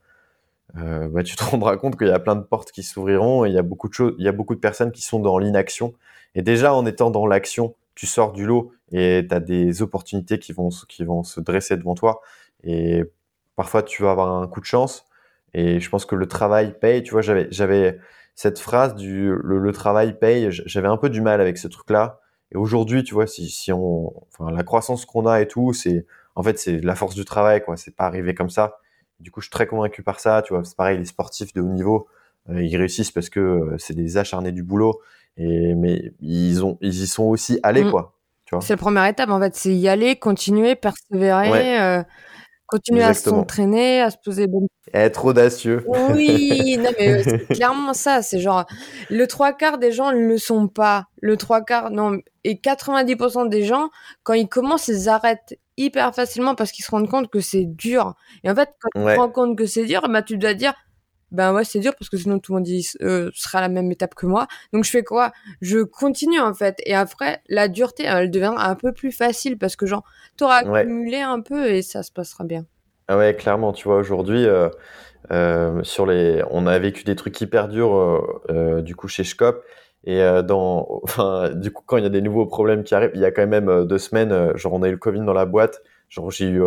euh, bah, tu te rendras compte qu'il y a plein de portes qui s'ouvriront et il y a beaucoup de choses, il y a beaucoup de personnes qui sont dans l'inaction. Et déjà, en étant dans l'action, tu sors du lot et tu as des opportunités qui vont, qui vont se dresser devant toi. Et parfois, tu vas avoir un coup de chance. Et je pense que le travail paye. Tu vois, j'avais, j'avais cette phrase du le, travail paye. J'avais un peu du mal avec ce truc-là. Et aujourd'hui, tu vois, si, si on, enfin, la croissance qu'on a et tout, c'est, en fait, c'est la force du travail, quoi. C'est pas arrivé comme ça. Du coup, je suis très convaincu par ça. Tu vois, c'est pareil, les sportifs de haut niveau, euh, ils réussissent parce que euh, c'est des acharnés du boulot. Et mais ils ont, ils y sont aussi allés, mm. quoi. Tu vois. C'est la première étape, en fait, c'est y aller, continuer, persévérer. Euh, continuer à s'entraîner, à se poser bonnes Être audacieux. Oui, non mais c'est clairement ça. C'est genre le trois quarts des gens ne le sont pas. Le trois quarts, non. Et 90% des gens, quand ils commencent, ils arrêtent hyper facilement parce qu'ils se rendent compte que c'est dur. Et en fait, quand tu te rends compte que c'est dur, bah, tu dois dire, ben ouais, c'est dur parce que sinon tout le monde dit, euh, sera à la même étape que moi. Donc je fais quoi? Je continue en fait. Et après, la dureté, elle devient un peu plus facile parce que genre, t'auras accumulé un peu et ça se passera bien. Ah ouais, clairement, tu vois, aujourd'hui, euh, euh, sur les, on a vécu des trucs hyper durs du coup chez Scop. Et dans, enfin, du coup, quand il y a des nouveaux problèmes qui arrivent, il y a quand même deux semaines, genre on a eu le Covid dans la boîte, genre j'ai eu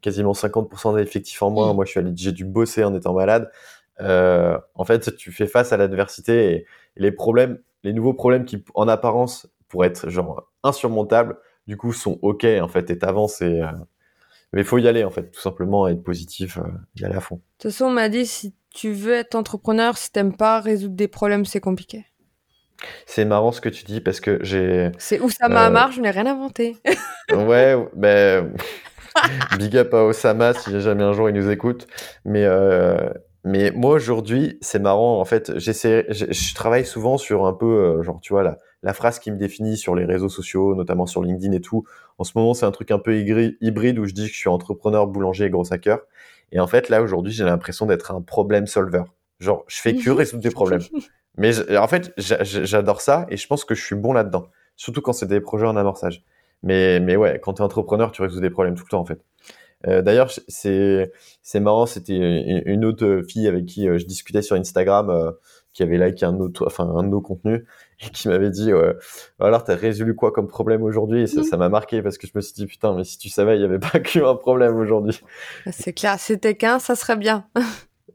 quasiment 50% d'effectifs en moins. Moi, je suis allé, j'ai dû bosser en étant malade. Euh, en fait, tu fais face à l'adversité et, les problèmes, les nouveaux problèmes qui, en apparence, pourraient être genre insurmontables, du coup, sont ok en fait et t'avances et euh, mais il faut y aller en fait, tout simplement être positif, euh, y aller à fond. De toute façon, on m'a dit si tu veux être entrepreneur, si t'aimes pas résoudre des problèmes, c'est compliqué. C'est marrant ce que tu dis parce que j'ai. C'est Oussama Hamar, je n'ai rien inventé. ouais, ben. Big up à Osama si jamais un jour il nous écoute. Mais mais moi aujourd'hui, c'est marrant. En fait, j'essaie, je, travaille souvent sur un peu, euh, genre, tu vois, la, la phrase qui me définit sur les réseaux sociaux, notamment sur LinkedIn et tout. En ce moment, c'est un truc un peu hybride où je dis que je suis entrepreneur, boulanger et gros hacker. Et en fait, là aujourd'hui, j'ai l'impression d'être un problème solver. Genre, je fais que résoudre des problèmes. Mais en fait, j'adore ça et je pense que je suis bon là-dedans. Surtout quand c'est des projets en amorçage. Mais, mais ouais, quand tu es entrepreneur, tu résous des problèmes tout le temps en fait. Euh, D'ailleurs, c'est c'est marrant, c'était une autre fille avec qui euh, je discutais sur Instagram euh, qui avait liké un autre, enfin un de nos contenus et qui m'avait dit euh, alors t'as résolu quoi comme problème aujourd'hui? Et ça ça m'a marqué parce que je me suis dit putain mais si tu savais il y avait pas qu'un problème aujourd'hui. C'est clair, c'était qu'un, ça serait bien.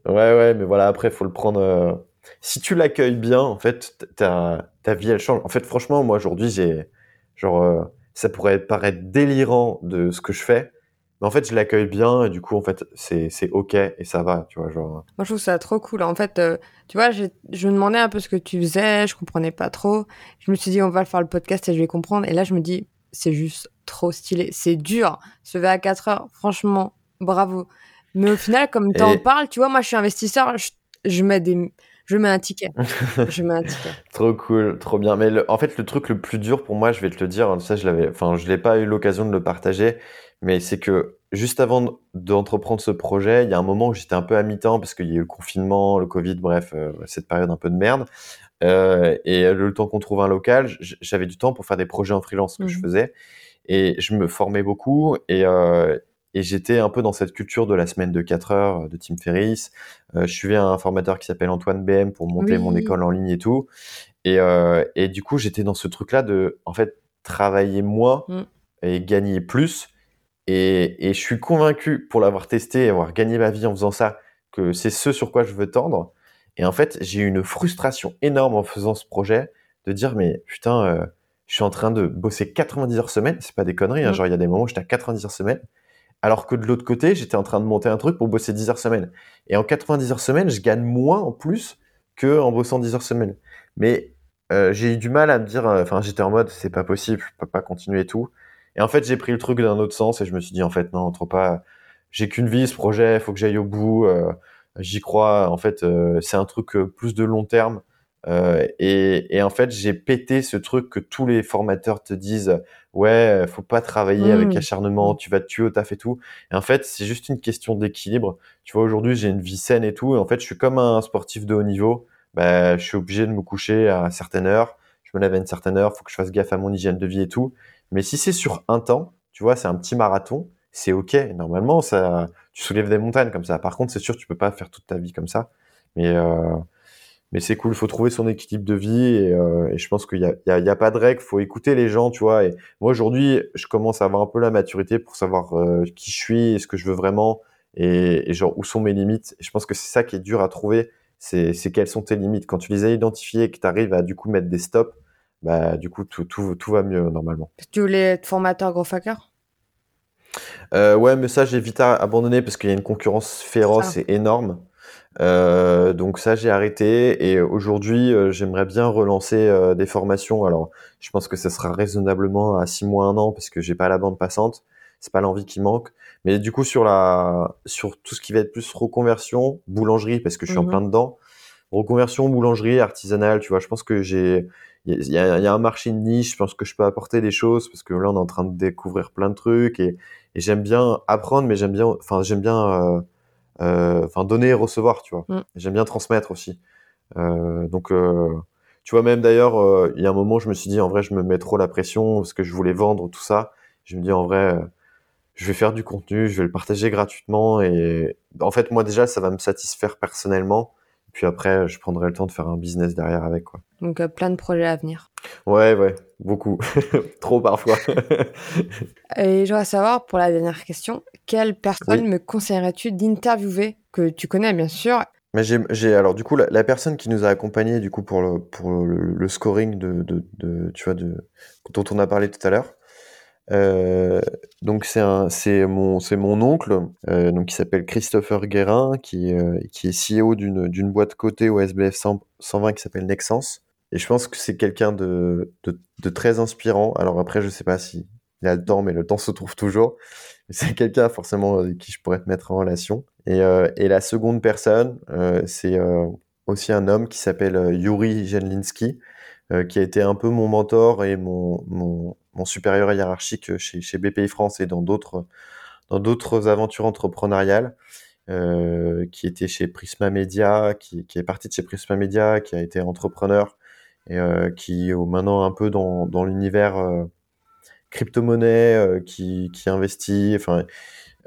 ouais ouais, mais voilà après faut le prendre. Euh, si tu l'accueilles bien, en fait ta ta vie elle change. En fait franchement moi aujourd'hui j'ai genre ça pourrait paraître délirant de ce que je fais mais en fait, je l'accueille bien et du coup, en fait, c'est, c'est ok et ça va, tu vois, genre. Moi, je trouve ça trop cool. En fait, euh, tu vois, je me demandais un peu ce que tu faisais, je comprenais pas trop. Je me suis dit, on va le faire le podcast et je vais comprendre. Et là, je me dis, c'est juste trop stylé. C'est dur. Se lever à 4 heures, franchement, bravo. Mais au final, comme tu en parles, tu vois, moi, je suis investisseur, je, mets des, je mets un ticket. je mets un ticket. trop cool, trop bien. Mais en fait, le truc le plus dur pour moi, je vais te le dire, ça, je l'avais, enfin, je l'ai pas eu l'occasion de le partager, mais c'est que juste avant d'entreprendre ce projet, il y a un moment où j'étais un peu à mi-temps parce qu'il y a eu le confinement, le Covid, bref, euh, cette période un peu de merde. Euh, et le temps qu'on trouve un local, j'avais du temps pour faire des projets en freelance que je mmh faisais. Et je me formais beaucoup et, euh, et j'étais un peu dans cette culture de la semaine de 4 heures de Tim Ferriss. je suivais un formateur qui s'appelle Antoine BM pour monter mon école en ligne et tout. Et, et du coup, j'étais dans ce truc-là de, en fait, travailler moins mmh. et gagner plus et, et, je suis convaincu, pour l'avoir testé et avoir gagné ma vie en faisant ça, que c'est ce sur quoi je veux tendre. Et en fait, j'ai eu une frustration énorme en faisant ce projet de dire, mais putain, euh, je suis en train de bosser 90 heures semaine, c'est pas des conneries, hein, mm. genre il y a des moments où j'étais à 90 heures semaine, alors que de l'autre côté, j'étais en train de monter un truc pour bosser 10 heures semaine. Et en 90 heures semaine, je gagne moins en plus que en bossant 10 heures semaine. Mais euh, j'ai eu du mal à me dire, euh, enfin j'étais en mode c'est pas possible, je peux pas continuer et tout. Et en fait j'ai pris le truc d'un autre sens et je me suis dit en fait non trop pas, j'ai qu'une vie ce projet, faut que j'aille au bout, euh, j'y crois. En fait c'est un truc plus de long terme. Euh, et, et, en fait, j'ai pété ce truc que tous les formateurs te disent, ouais, faut pas travailler avec mmh. acharnement, tu vas te tuer au taf et tout. Et en fait, c'est juste une question d'équilibre. Tu vois, aujourd'hui, j'ai une vie saine et tout. Et en fait, je suis comme un sportif de haut niveau. Bah, je suis obligé de me coucher à certaines heures. Je me lève à une certaine heure. Faut que je fasse gaffe à mon hygiène de vie et tout. Mais si c'est sur un temps, tu vois, c'est un petit marathon, c'est ok. Normalement, ça, tu soulèves des montagnes comme ça. Par contre, c'est sûr, tu peux pas faire toute ta vie comme ça. Mais euh, mais c'est cool. Il faut trouver son équilibre de vie et, euh, et je pense qu'il y a, y, a, y a, pas de règle. Faut écouter les gens, tu vois. Et moi aujourd'hui, je commence à avoir un peu la maturité pour savoir euh, qui je suis et ce que je veux vraiment et, et, genre où sont mes limites. Et je pense que c'est ça qui est dur à trouver. C'est quelles sont tes limites. Quand tu les as identifiées et que tu arrives à du coup mettre des stops, bah du coup tout, tout, tout va mieux normalement. Tu voulais être formateur gros hacker euh, Ouais, mais ça j'ai vite abandonné parce qu'il y a une concurrence féroce et énorme. Euh, donc ça j'ai arrêté. Et aujourd'hui euh, j'aimerais bien relancer euh, des formations. Alors je pense que ça sera raisonnablement à six mois un an parce que j'ai pas la bande passante, c'est pas l'envie qui manque. Mais du coup sur la sur tout ce qui va être plus reconversion, boulangerie parce que je suis en mmh plein dedans, reconversion boulangerie artisanale, tu vois, je pense que j'ai il y a, y a, un marché de niche, je pense que je peux apporter des choses parce que là on est en train de découvrir plein de trucs. Et, et j'aime bien apprendre mais j'aime bien enfin j'aime bien euh, enfin donner et recevoir, tu vois. Mm. J'aime bien transmettre aussi. Euh, donc euh, tu vois, même d'ailleurs, il y a un moment, je me suis dit, en vrai, je me mets trop la pression parce que je voulais vendre tout ça. Je me dis, en vrai, je vais faire du contenu, je vais le partager gratuitement. Et en fait, moi, déjà, ça va me satisfaire personnellement. Puis après, je prendrai le temps de faire un business derrière avec. Quoi. Donc, euh, plein de projets à venir. Ouais, ouais, beaucoup. Trop parfois. Et je voudrais savoir, pour la dernière question, quelle personne me conseillerais-tu d'interviewer que tu connais, bien sûr? Mais j'ai alors du coup la, personne qui nous a accompagnés du coup pour le pour le, scoring de, de, de, tu vois de dont on a parlé tout à l'heure euh, donc c'est un, c'est mon, c'est mon oncle, euh, donc qui s'appelle Christopher Guérin, qui, euh, qui est CEO d'une, d'une boîte cotée au SBF 120 qui s'appelle Nexence. Et je pense que c'est quelqu'un de, très inspirant. Alors après, je sais pas si il a le temps, mais le temps se trouve toujours. C'est quelqu'un forcément avec qui je pourrais te mettre en relation. Et, et la seconde personne, c'est aussi un homme qui s'appelle Yuri Jenlinski, qui a été un peu mon mentor et mon, supérieur hiérarchique chez, BPI France et dans d'autres aventures entrepreneuriales, euh, qui était chez Prisma Media, qui, est parti de chez Prisma Media, qui a été entrepreneur et euh, qui est maintenant un peu dans, dans l'univers euh, crypto-monnaie, euh, qui, qui investit. Enfin,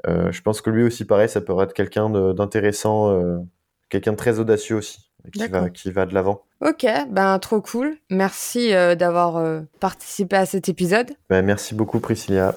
euh, je pense que lui aussi, pareil, ça peut être quelqu'un d'intéressant, quelqu'un de très audacieux aussi qui va, qui va de l'avant. Ok, ben trop cool. Merci euh, d'avoir euh, participé à cet épisode. Ben, merci beaucoup Priscilla.